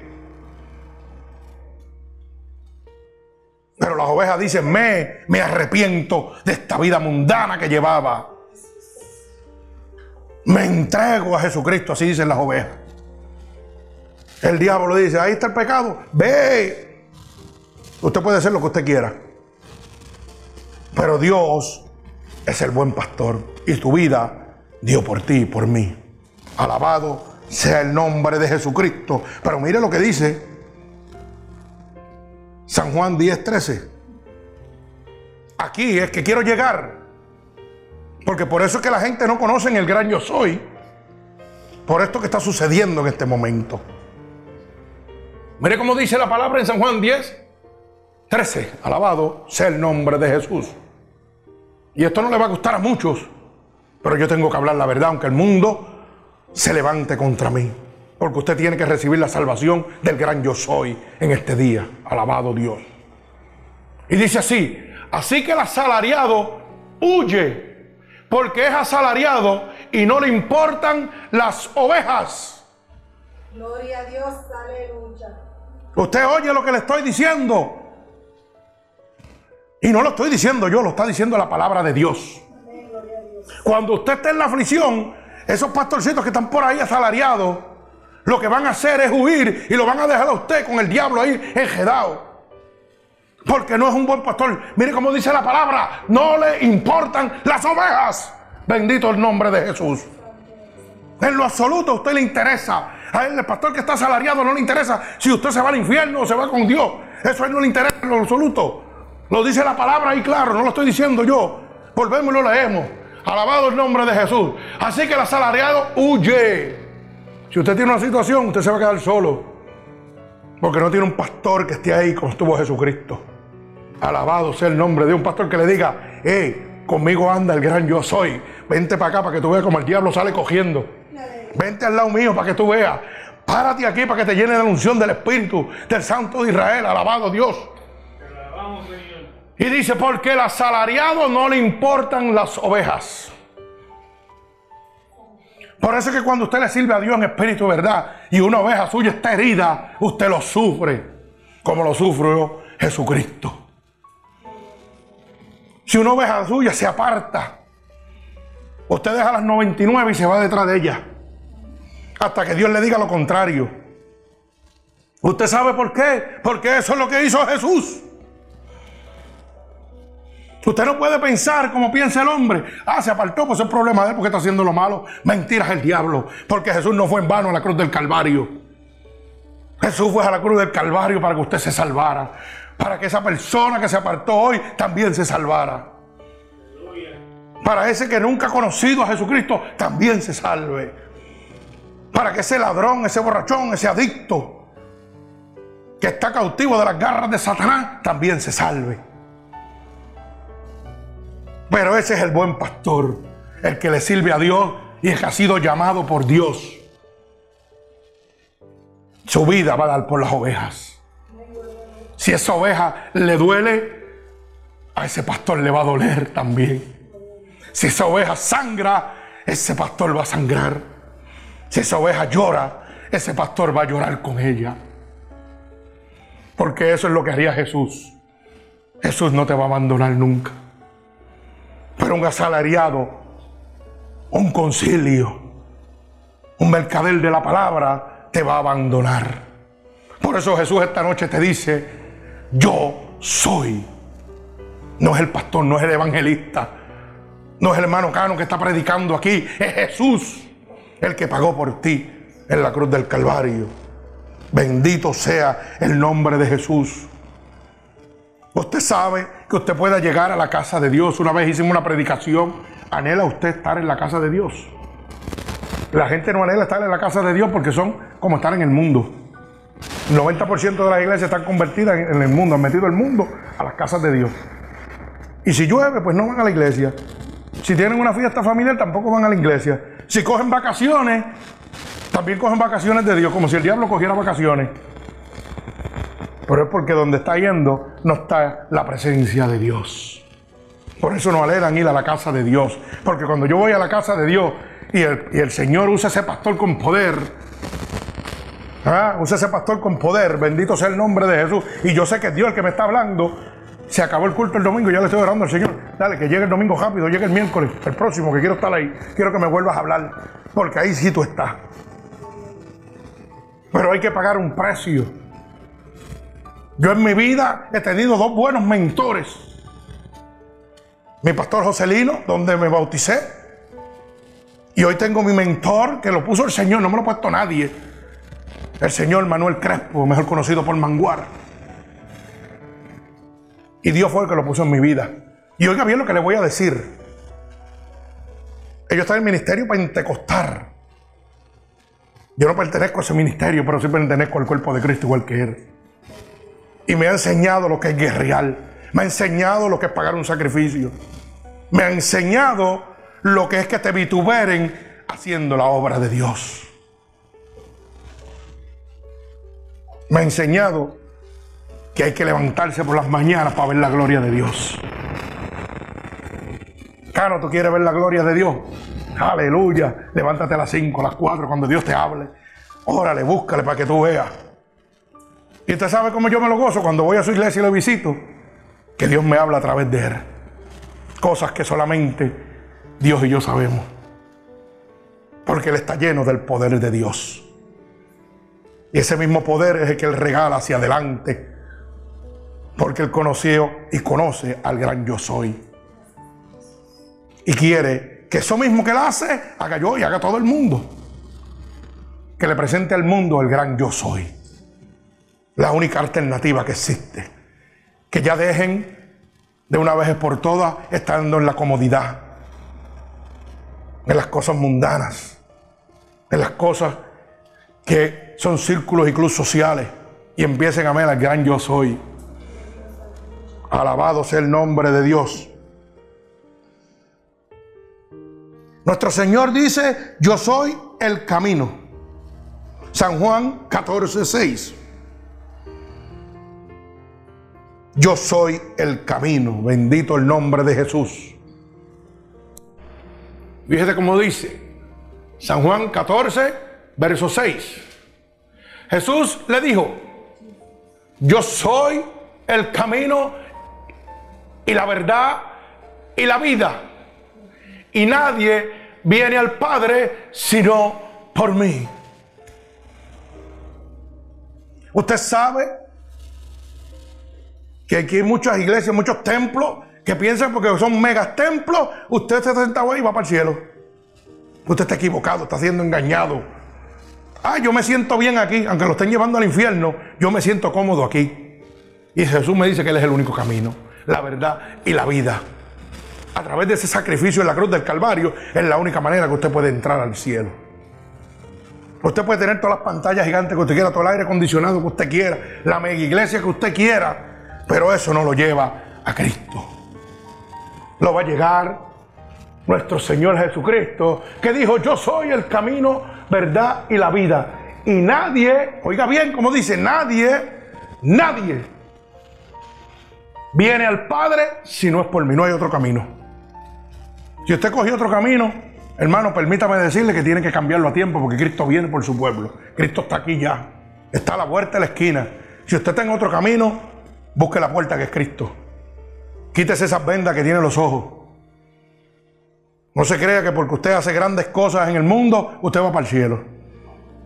Pero las ovejas dicen, me, me arrepiento de esta vida mundana que llevaba. Me entrego a Jesucristo, así dicen las ovejas. El diablo dice, ahí está el pecado, ve. Usted puede hacer lo que usted quiera. Pero Dios es el buen pastor y tu vida dio por ti y por mí. Alabado sea el nombre de Jesucristo. Pero mire lo que dice San Juan 10, 13. Aquí es que quiero llegar. Porque por eso es que la gente no conoce el gran yo soy. Por esto que está sucediendo en este momento. Mire cómo dice la palabra en San Juan 10, 13. Alabado sea el nombre de Jesús. Y esto no le va a gustar a muchos. Pero yo tengo que hablar la verdad, aunque el mundo se levante contra mí. Porque usted tiene que recibir la salvación del gran yo soy en este día. Alabado Dios. Y dice así, así que el asalariado huye, porque es asalariado y no le importan las ovejas. Gloria a Dios, aleluya. Usted oye lo que le estoy diciendo. Y no lo estoy diciendo yo, lo está diciendo la palabra de Dios. Cuando usted está en la aflicción, esos pastorcitos que están por ahí asalariados, lo que van a hacer es huir y lo van a dejar a usted con el diablo ahí enjedado. Porque no es un buen pastor. Mire cómo dice la palabra. No le importan las ovejas. Bendito el nombre de Jesús. En lo absoluto a usted le interesa. A él, el pastor que está asalariado no le interesa si usted se va al infierno o se va con Dios. Eso a él no le interesa en lo absoluto. Lo dice la palabra ahí claro, no lo estoy diciendo yo. Volvemos y lo leemos. Alabado el nombre de Jesús. Así que el asalariado huye. Si usted tiene una situación, usted se va a quedar solo. Porque no tiene un pastor que esté ahí como estuvo Jesucristo. Alabado sea el nombre de un pastor que le diga, hey, conmigo anda el gran yo soy. Vente para acá para que tú veas como el diablo sale cogiendo. Vente al lado mío para que tú veas. Párate aquí para que te llene la unción del Espíritu del Santo de Israel. Alabado Dios. Y dice, porque el asalariado no le importan las ovejas. Por eso es que cuando usted le sirve a Dios en espíritu verdad y una oveja suya está herida, usted lo sufre. como lo sufrió Jesucristo. Si una oveja suya se aparta, usted deja las 99 y se va detrás de ella. Hasta que Dios le diga lo contrario. ¿Usted sabe por qué? Porque eso es lo que hizo Jesús. Usted no puede pensar como piensa el hombre. Ah, se apartó, pues es problema de él porque está haciendo lo malo. Mentiras el diablo. Porque Jesús no fue en vano a la cruz del Calvario. Jesús fue a la cruz del Calvario para que usted se salvara. Para que esa persona que se apartó hoy también se salvara. Para ese que nunca ha conocido a Jesucristo también se salve. Para que ese ladrón, ese borrachón, ese adicto que está cautivo de las garras de Satanás también se salve. Pero ese es el buen pastor, el que le sirve a Dios y el que ha sido llamado por Dios. Su vida va a dar por las ovejas. Si esa oveja le duele, a ese pastor le va a doler también. Si esa oveja sangra, ese pastor va a sangrar. Si esa oveja llora, ese pastor va a llorar con ella. Porque eso es lo que haría Jesús. Jesús no te va a abandonar nunca. Pero un asalariado, un concilio, un mercader de la palabra te va a abandonar. Por eso Jesús esta noche te dice, yo soy. No es el pastor, no es el evangelista, no es el hermano Cano que está predicando aquí, es Jesús el que pagó por ti en la cruz del Calvario. Bendito sea el nombre de Jesús. Usted sabe que usted pueda llegar a la casa de Dios. Una vez hicimos una predicación. ¿Anhela usted estar en la casa de Dios? La gente no anhela estar en la casa de Dios porque son como estar en el mundo. El 90% de las iglesias están convertidas en el mundo, han metido el mundo a las casas de Dios. Y si llueve, pues no van a la iglesia. Si tienen una fiesta familiar, tampoco van a la iglesia. Si cogen vacaciones, también cogen vacaciones de Dios, como si el diablo cogiera vacaciones. Pero es porque donde está yendo no está la presencia de Dios. Por eso no alegan ir a la casa de Dios. Porque cuando yo voy a la casa de Dios y el, Señor usa ese pastor con poder, ¿ah? usa ese pastor con poder, bendito sea el nombre de Jesús. Y yo sé que es Dios el que me está hablando. Se acabó el culto el domingo, ya le estoy orando al Señor. Dale, que llegue el domingo rápido, llegue el miércoles, el próximo, que quiero estar ahí. Quiero que me vuelvas a hablar, porque ahí sí tú estás. Pero hay que pagar un precio. Yo en mi vida he tenido dos buenos mentores. Mi pastor Joselino, donde me bauticé. Y hoy tengo mi mentor que lo puso el Señor, no me lo ha puesto nadie. El señor Manuel Crespo, mejor conocido por Manguar. Y Dios fue el que lo puso en mi vida. Y oiga bien lo que le voy a decir. Ellos están en el ministerio pentecostal. Yo no pertenezco a ese ministerio, pero sí pertenezco al cuerpo de Cristo igual que Él. Y me ha enseñado lo que es guerrear. Me ha enseñado lo que es pagar un sacrificio. Me ha enseñado lo que es que te vituberen haciendo la obra de Dios. Me ha enseñado que hay que levantarse por las mañanas para ver la gloria de Dios. Caro, ¿tú quieres ver la gloria de Dios? Aleluya. Levántate a las 5, a las 4, cuando Dios te hable. Órale, búscale para que tú veas. Y usted sabe cómo yo me lo gozo cuando voy a su iglesia y lo visito. Que Dios me habla a través de él. Cosas que solamente Dios y yo sabemos. Porque Él está lleno del poder de Dios. Y ese mismo poder es el que Él regala hacia adelante. Porque Él conoció y conoce al gran yo soy. Y quiere que eso mismo que él hace, haga yo y haga todo el mundo. Que le presente al mundo el gran yo soy. La única alternativa que existe. Que ya dejen de una vez por todas estando en la comodidad. En las cosas mundanas. En las cosas que son círculos y clubes sociales. Y empiecen a ver al gran yo soy. Alabado sea el nombre de Dios. Nuestro Señor dice, yo soy el camino. San Juan 14, 6. Yo soy el camino. Bendito el nombre de Jesús. Fíjese cómo dice. San Juan 14, verso 6. Jesús le dijo, yo soy el camino y la verdad y la vida. Y nadie viene al Padre sino por mí. Usted sabe que aquí hay muchas iglesias, muchos templos que piensan porque son megas templos, usted se sentado ahí y va para el cielo. Usted está equivocado, está siendo engañado. Ah, yo me siento bien aquí, aunque lo estén llevando al infierno, yo me siento cómodo aquí. Y Jesús me dice que Él es el único camino, la verdad y la vida. A través de ese sacrificio en la cruz del Calvario es la única manera que usted puede entrar al cielo. Usted puede tener todas las pantallas gigantes que usted quiera, todo el aire acondicionado que usted quiera, la mega iglesia que usted quiera, pero eso no lo lleva a Cristo. Lo va a llegar nuestro Señor Jesucristo, que dijo, yo soy el camino, verdad y la vida. Y nadie, oiga bien como dice, nadie, nadie viene al Padre si no es por mí, no hay otro camino. Si usted cogió otro camino, hermano, permítame decirle que tiene que cambiarlo a tiempo porque Cristo viene por su pueblo. Cristo está aquí ya, está a la puerta de la esquina. Si usted está en otro camino, busque la puerta que es Cristo. Quítese esas vendas que tiene los ojos. No se crea que porque usted hace grandes cosas en el mundo, usted va para el cielo.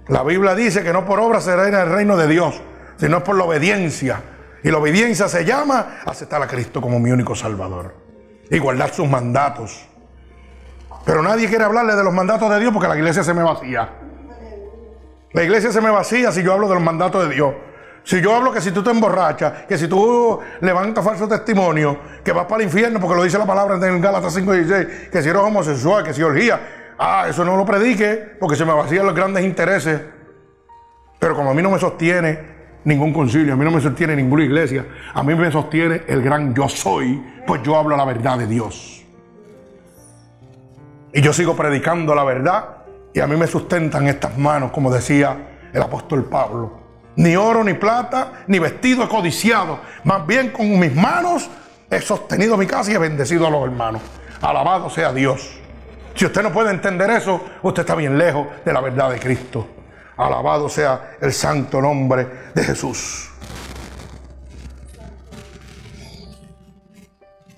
La Biblia dice que no por obra será en el reino de Dios, sino por la obediencia. Y la obediencia se llama aceptar a Cristo como mi único Salvador y guardar sus mandatos. Pero nadie quiere hablarle de los mandatos de Dios porque la iglesia se me vacía. La iglesia se me vacía si yo hablo de los mandatos de Dios. Si yo hablo que si tú te emborrachas, que si tú levantas falso testimonio, que vas para el infierno, porque lo dice la palabra en Gálatas 5.16, que si eres homosexual, que si orgía, ah, eso no lo predique, porque se me vacían los grandes intereses. Pero como a mí no me sostiene ningún concilio, a mí no me sostiene ninguna iglesia, a mí me sostiene el gran yo soy, pues yo hablo la verdad de Dios. Y yo sigo predicando la verdad y a mí me sustentan estas manos, como decía el apóstol Pablo. Ni oro, ni plata, ni vestido he codiciado. Más bien con mis manos he sostenido mi casa y he bendecido a los hermanos. Alabado sea Dios. Si usted no puede entender eso, usted está bien lejos de la verdad de Cristo. Alabado sea el santo nombre de Jesús.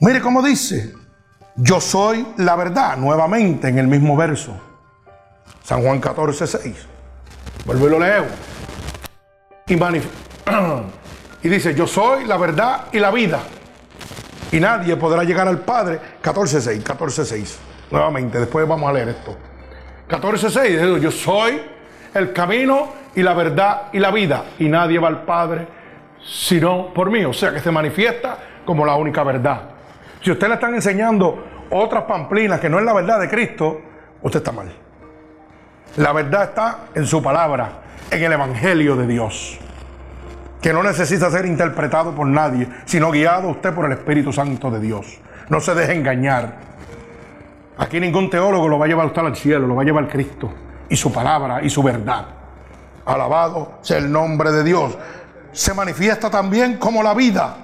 Mire cómo dice, yo soy la verdad, nuevamente en el mismo verso. San Juan 14, 6. Vuelvo y lo leo. Y, *clears throat* y dice, yo soy la verdad y la vida. Y nadie podrá llegar al Padre. 14.6, 14.6. Nuevamente, después vamos a leer esto. 14.6, yo soy el camino y la verdad y la vida. Y nadie va al Padre sino por mí. O sea que se manifiesta como la única verdad. Si usted le están enseñando otras pamplinas que no es la verdad de Cristo, usted está mal. La verdad está en su palabra, en el Evangelio de Dios, que no necesita ser interpretado por nadie, sino guiado usted por el Espíritu Santo de Dios. No se deje engañar. Aquí ningún teólogo lo va a llevar usted al cielo, lo va a llevar Cristo y su palabra y su verdad. Alabado sea el nombre de Dios. Se manifiesta también como la vida.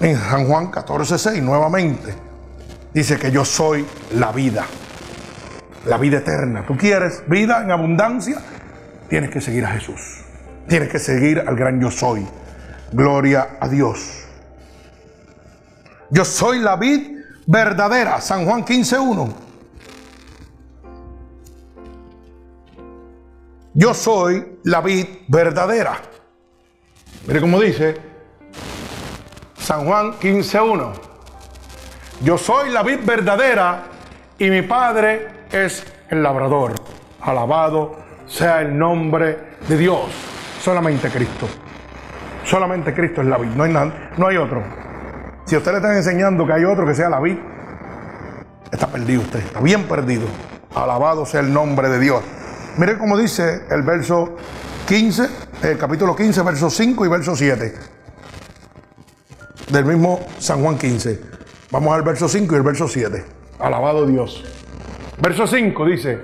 En San Juan 14:6 nuevamente dice que yo soy la vida la vida eterna. ¿Tú quieres vida en abundancia? Tienes que seguir a Jesús. Tienes que seguir al gran yo soy. Gloria a Dios. Yo soy la vid verdadera. San Juan 15.1. Yo soy la vid verdadera. Mire cómo dice San Juan 15.1. Yo soy la vid verdadera y mi Padre es el labrador. Alabado sea el nombre de Dios. Solamente Cristo. Solamente Cristo es la vid. No hay, no hay otro. Si usted le están enseñando que hay otro que sea la vid, está perdido usted. Está bien perdido. Alabado sea el nombre de Dios. Mire cómo dice el verso 15, el capítulo 15, verso 5 y verso 7. Del mismo San Juan 15. Vamos al verso 5 y el verso 7. Alabado Dios. Verso 5 dice,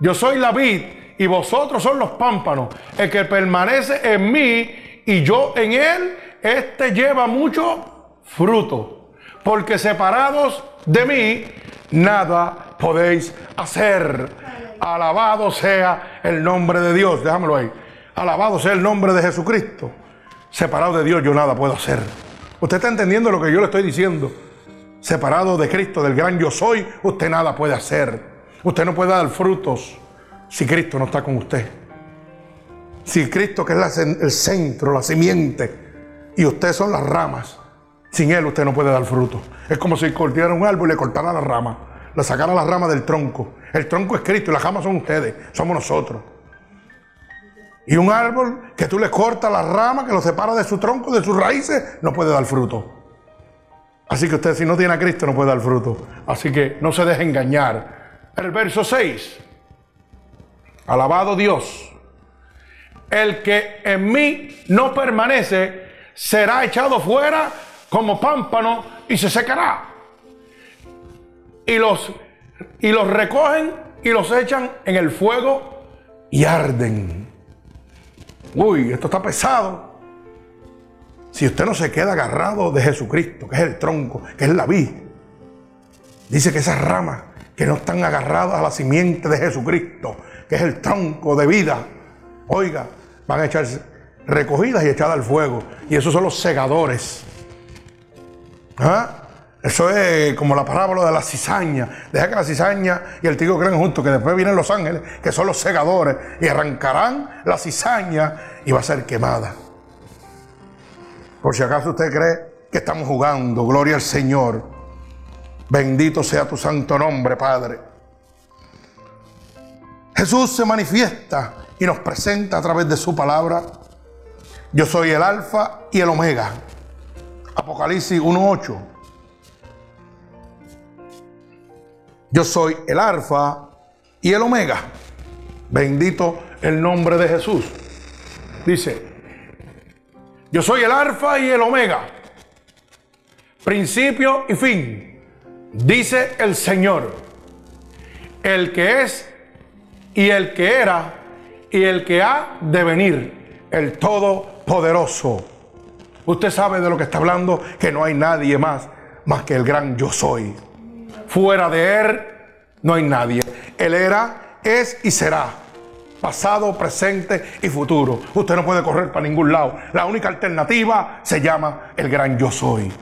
yo soy la vid y vosotros son los pámpanos. El que permanece en mí y yo en él, este lleva mucho fruto. Porque separados de mí, nada podéis hacer. Alabado sea el nombre de Dios. Déjamelo ahí. Alabado sea el nombre de Jesucristo. Separado de Dios yo nada puedo hacer. Usted está entendiendo lo que yo le estoy diciendo. Separado de Cristo, del gran yo soy, usted nada puede hacer. Usted no puede dar frutos si Cristo no está con usted. Si Cristo, que es el centro, la simiente, y usted son las ramas, sin Él usted no puede dar fruto. Es como si cortara un árbol y le cortara la rama, le sacara la rama del tronco. El tronco es Cristo y las ramas son ustedes, somos nosotros. Y un árbol que tú le cortas la rama, que lo separa de su tronco, de sus raíces, no puede dar fruto. Así que usted si no tiene a Cristo no puede dar fruto. Así que no se deje engañar. El verso 6. Alabado Dios. El que en mí no permanece será echado fuera como pámpano y se secará. Y los, y los recogen y los echan en el fuego y arden. Uy, esto está pesado. Si usted no se queda agarrado de Jesucristo, que es el tronco, que es la vid, dice que esas ramas que no están agarradas a la simiente de Jesucristo, que es el tronco de vida, oiga, van a echarse recogidas y echadas al fuego. Y esos son los segadores. ¿Ah? Eso es como la parábola de la cizaña. Deja que la cizaña y el trigo creen juntos, que después vienen los ángeles, que son los segadores, y arrancarán la cizaña y va a ser quemada. Por si acaso usted cree que estamos jugando, gloria al Señor. Bendito sea tu santo nombre, Padre. Jesús se manifiesta y nos presenta a través de su palabra. Yo soy el alfa y el omega. Apocalipsis 1.8. Yo soy el alfa y el omega. Bendito el nombre de Jesús. Dice, yo soy el alfa y el omega. Principio y fin. Dice el Señor. El que es y el que era y el que ha de venir. El Todopoderoso. Usted sabe de lo que está hablando, que no hay nadie más más que el gran yo soy. Fuera de Él no hay nadie. Él era, es y será. Pasado, presente y futuro. Usted no puede correr para ningún lado. La única alternativa se llama el gran yo soy.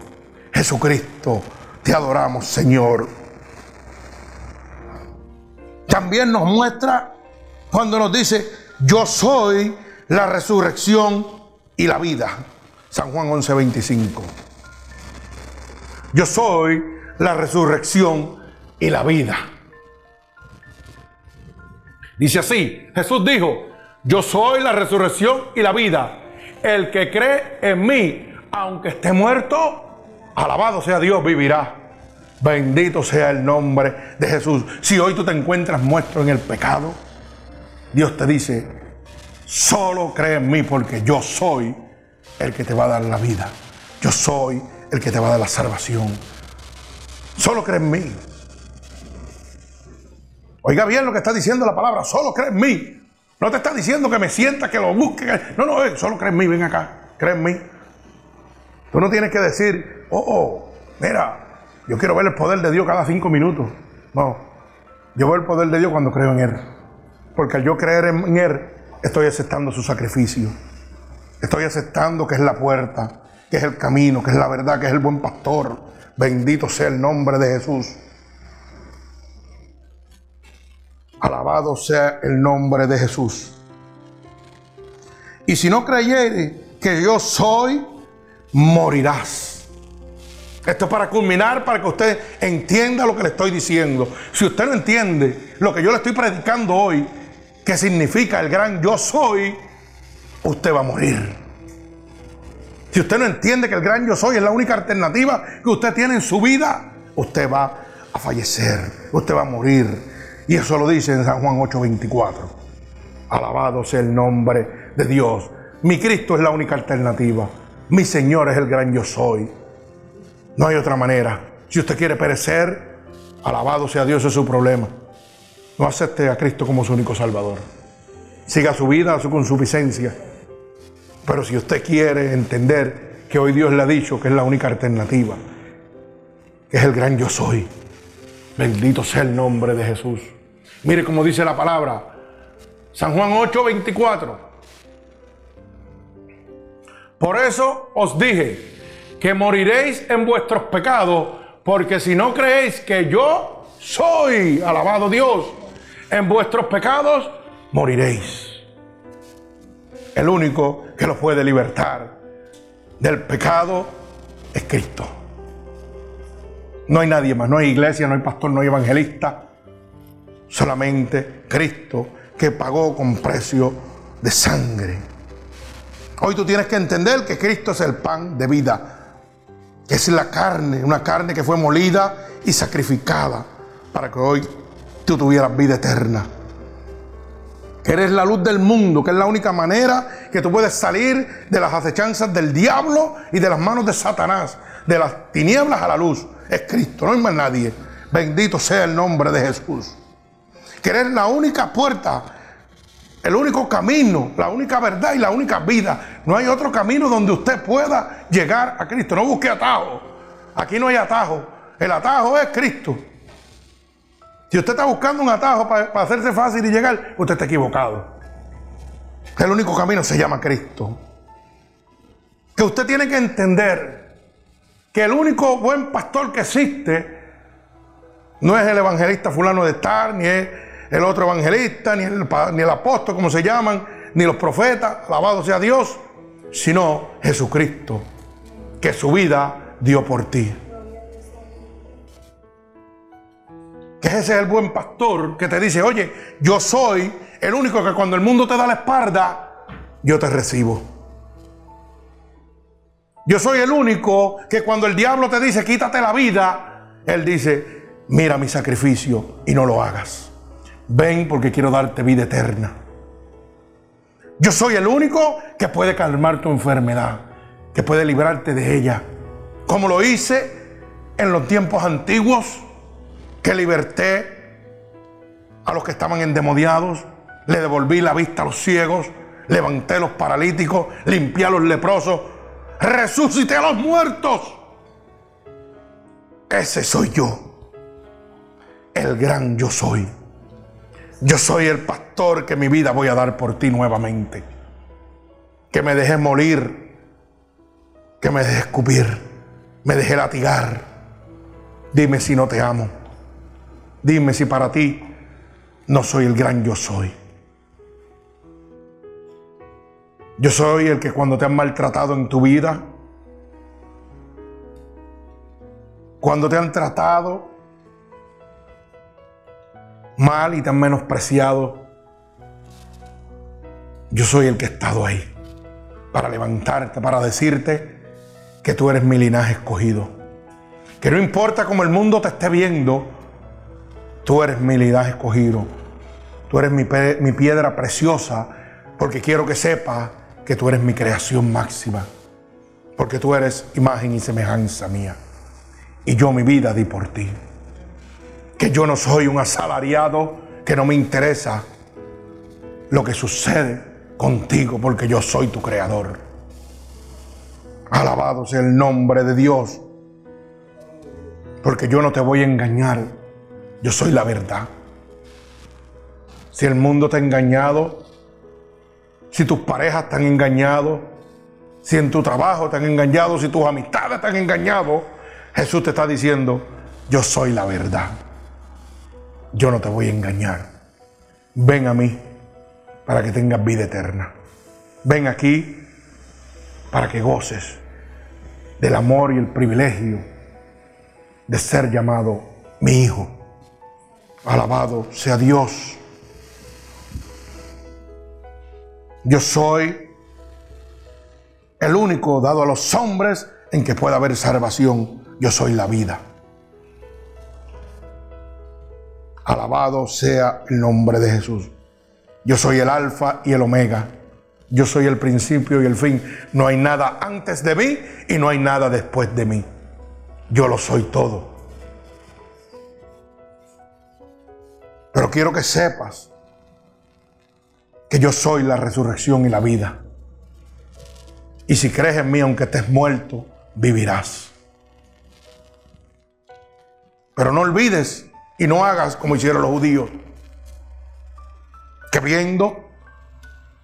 Jesucristo, te adoramos, Señor. También nos muestra cuando nos dice, yo soy la resurrección y la vida. San Juan 11:25. Yo soy la resurrección y la vida. Dice así, Jesús dijo, yo soy la resurrección y la vida. El que cree en mí, aunque esté muerto, alabado sea Dios, vivirá. Bendito sea el nombre de Jesús. Si hoy tú te encuentras muerto en el pecado, Dios te dice, solo cree en mí porque yo soy el que te va a dar la vida. Yo soy el que te va a dar la salvación. Solo cree en mí. Oiga bien lo que está diciendo la palabra, solo cree en mí. No te está diciendo que me sienta, que lo busque. No, no, eh, solo cree en mí, ven acá, cree en mí. Tú no tienes que decir, oh, mira, yo quiero ver el poder de Dios cada cinco minutos. No, yo veo el poder de Dios cuando creo en Él. Porque al yo creer en Él, estoy aceptando su sacrificio. Estoy aceptando que es la puerta, que es el camino, que es la verdad, que es el buen pastor. Bendito sea el nombre de Jesús. Alabado sea el nombre de Jesús. Y si no creyere que yo soy, morirás. Esto es para culminar, para que usted entienda lo que le estoy diciendo. Si usted no entiende lo que yo le estoy predicando hoy, que significa el gran yo soy, usted va a morir. Si usted no entiende que el gran yo soy es la única alternativa que usted tiene en su vida, usted va a fallecer, usted va a morir. Y eso lo dice en San Juan 8:24. Alabado sea el nombre de Dios. Mi Cristo es la única alternativa. Mi Señor es el gran yo soy. No hay otra manera. Si usted quiere perecer, alabado sea Dios, es su problema. No acepte a Cristo como su único Salvador. Siga su vida, su consuficiencia. Pero si usted quiere entender que hoy Dios le ha dicho que es la única alternativa, que es el gran yo soy, bendito sea el nombre de Jesús. Mire cómo dice la palabra. San Juan 8, 24. Por eso os dije que moriréis en vuestros pecados, porque si no creéis que yo soy, alabado Dios, en vuestros pecados moriréis. El único que los puede libertar del pecado es Cristo. No hay nadie más, no hay iglesia, no hay pastor, no hay evangelista. Solamente Cristo que pagó con precio de sangre. Hoy tú tienes que entender que Cristo es el pan de vida, que es la carne, una carne que fue molida y sacrificada para que hoy tú tuvieras vida eterna. Eres la luz del mundo, que es la única manera que tú puedes salir de las acechanzas del diablo y de las manos de Satanás, de las tinieblas a la luz. Es Cristo, no hay más nadie. Bendito sea el nombre de Jesús. Que eres la única puerta el único camino, la única verdad y la única vida. No hay otro camino donde usted pueda llegar a Cristo. No busque atajo. Aquí no hay atajo. El atajo es Cristo. Si usted está buscando un atajo para, hacerse fácil y llegar, usted está equivocado. El único camino se llama Cristo. Que usted tiene que entender que el único buen pastor que existe no es el evangelista fulano de estar, ni es el otro evangelista, ni el, apóstol, como se llaman, ni los profetas, alabado sea Dios, sino Jesucristo, que su vida dio por ti. Que ese es el buen pastor que te dice, oye, yo soy el único que cuando el mundo te da la espalda, yo te recibo. Yo soy el único que cuando el diablo te dice, quítate la vida, él dice, mira mi sacrificio y no lo hagas. Ven porque quiero darte vida eterna. Yo soy el único que puede calmar tu enfermedad, que puede librarte de ella. Como lo hice en los tiempos antiguos, que liberté a los que estaban endemoniados, le devolví la vista a los ciegos, levanté a los paralíticos, limpié a los leprosos, resucité a los muertos. Ese soy yo, el gran yo soy. Yo soy el pastor que mi vida voy a dar por ti nuevamente. Que me dejes morir, que me dejes escupir, me dejes latigar. Dime si no te amo. Dime si para ti no soy el gran yo soy. Yo soy el que cuando te han maltratado en tu vida, cuando te han tratado mal y tan menospreciado, yo soy el que he estado ahí para levantarte, para decirte que tú eres mi linaje escogido. Que no importa cómo el mundo te esté viendo, tú eres mi linaje escogido. Tú eres mi, mi piedra preciosa porque quiero que sepa que tú eres mi creación máxima. Porque tú eres imagen y semejanza mía. Y yo mi vida di por ti que yo no soy un asalariado, que no me interesa lo que sucede contigo, porque yo soy tu creador. Alabado sea el nombre de Dios, porque yo no te voy a engañar, yo soy la verdad. Si el mundo te ha engañado, si tus parejas te han engañado, si en tu trabajo te han engañado, si tus amistades te han engañado, Jesús te está diciendo, yo soy la verdad yo no te voy a engañar. Ven a mí para que tengas vida eterna. Ven aquí para que goces del amor y el privilegio de ser llamado mi hijo. Alabado sea Dios. Yo soy el único dado a los hombres en que pueda haber salvación. Yo soy la vida. Alabado sea el nombre de Jesús. Yo soy el alfa y el omega. Yo soy el principio y el fin. No hay nada antes de mí y no hay nada después de mí. Yo lo soy todo. Pero quiero que sepas que yo soy la resurrección y la vida. Y si crees en mí, aunque estés muerto, vivirás. Pero no olvides y no hagas como hicieron los judíos, que viendo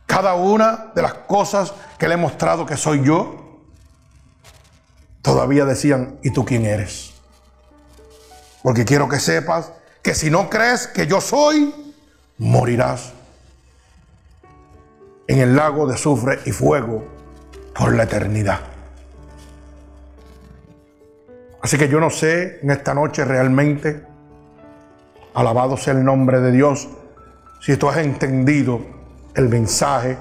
cada una de las cosas que le he mostrado que soy yo, todavía decían, ¿y tú quién eres? Porque quiero que sepas que si no crees que yo soy, morirás en el lago de sufre y fuego por la eternidad. Así que yo no sé en esta noche realmente, alabado sea el nombre de Dios, si tú has entendido el mensaje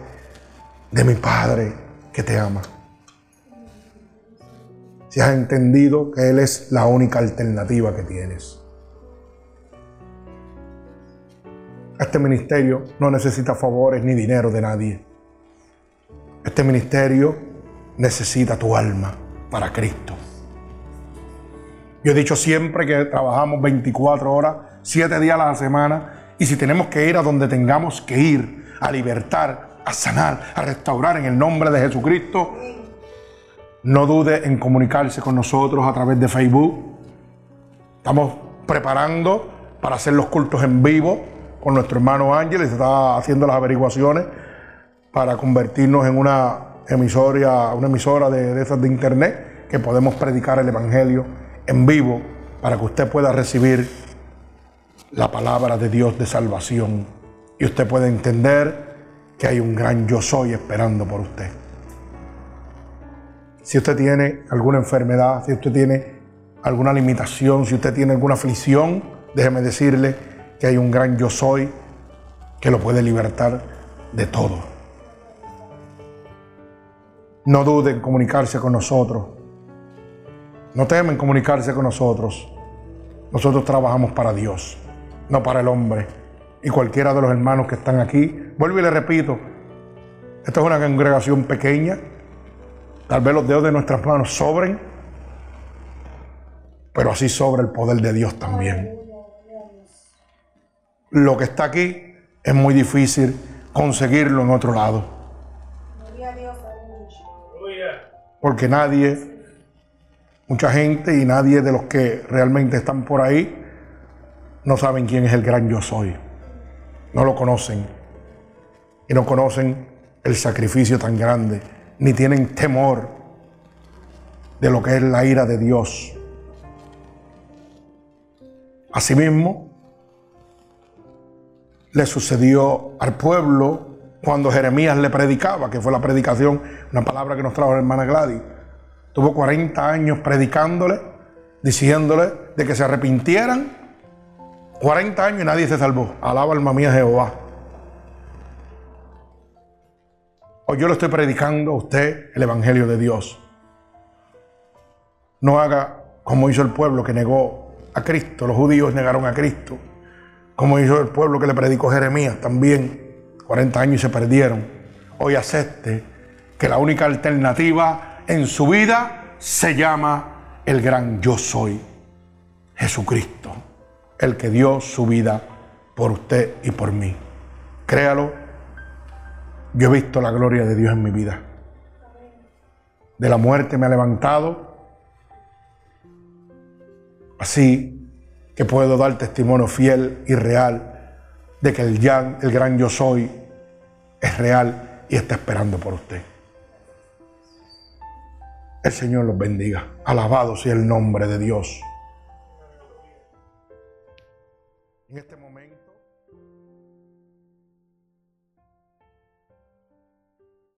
de mi Padre que te ama. Si has entendido que Él es la única alternativa que tienes. Este ministerio no necesita favores ni dinero de nadie. Este ministerio necesita tu alma para Cristo. Yo he dicho siempre que trabajamos 24 horas, 7 días a la semana, y si tenemos que ir a donde tengamos que ir, a libertar, a sanar, a restaurar en el nombre de Jesucristo, no dude en comunicarse con nosotros a través de Facebook. Estamos preparando para hacer los cultos en vivo con nuestro hermano Ángel está haciendo las averiguaciones para convertirnos en una emisora, una emisora de, de esas de internet que podemos predicar el Evangelio en vivo para que usted pueda recibir la palabra de Dios de salvación y usted pueda entender que hay un gran yo soy esperando por usted. Si usted tiene alguna enfermedad, si usted tiene alguna limitación, si usted tiene alguna aflicción, déjeme decirle que hay un gran yo soy que lo puede libertar de todo. No duden en comunicarse con nosotros. No temen comunicarse con nosotros. Nosotros trabajamos para Dios, no para el hombre. Y cualquiera de los hermanos que están aquí, vuelvo y le repito, esta es una congregación pequeña. Tal vez los dedos de nuestras manos sobren, pero así sobra el poder de Dios también lo que está aquí es muy difícil conseguirlo en otro lado. Porque nadie, mucha gente y nadie de los que realmente están por ahí no saben quién es el gran yo soy. No lo conocen. Y no conocen el sacrificio tan grande, ni tienen temor de lo que es la ira de Dios. Asimismo, le sucedió al pueblo cuando Jeremías le predicaba, que fue la predicación, una palabra que nos trajo la hermana Gladys. Tuvo 40 años predicándole, diciéndole de que se arrepintieran. 40 años y nadie se salvó. Alaba alma mía Jehová. Hoy yo le estoy predicando a usted el Evangelio de Dios. No haga como hizo el pueblo que negó a Cristo. Los judíos negaron a Cristo como hizo el pueblo que le predicó Jeremías también, 40 años y se perdieron. Hoy acepte que la única alternativa en su vida se llama el gran yo soy, Jesucristo, el que dio su vida por usted y por mí. Créalo, yo he visto la gloria de Dios en mi vida. De la muerte me ha levantado. Así que puedo dar testimonio fiel y real de que el, el gran yo soy es real y está esperando por usted. El Señor los bendiga. Alabado sea el nombre de Dios. En este.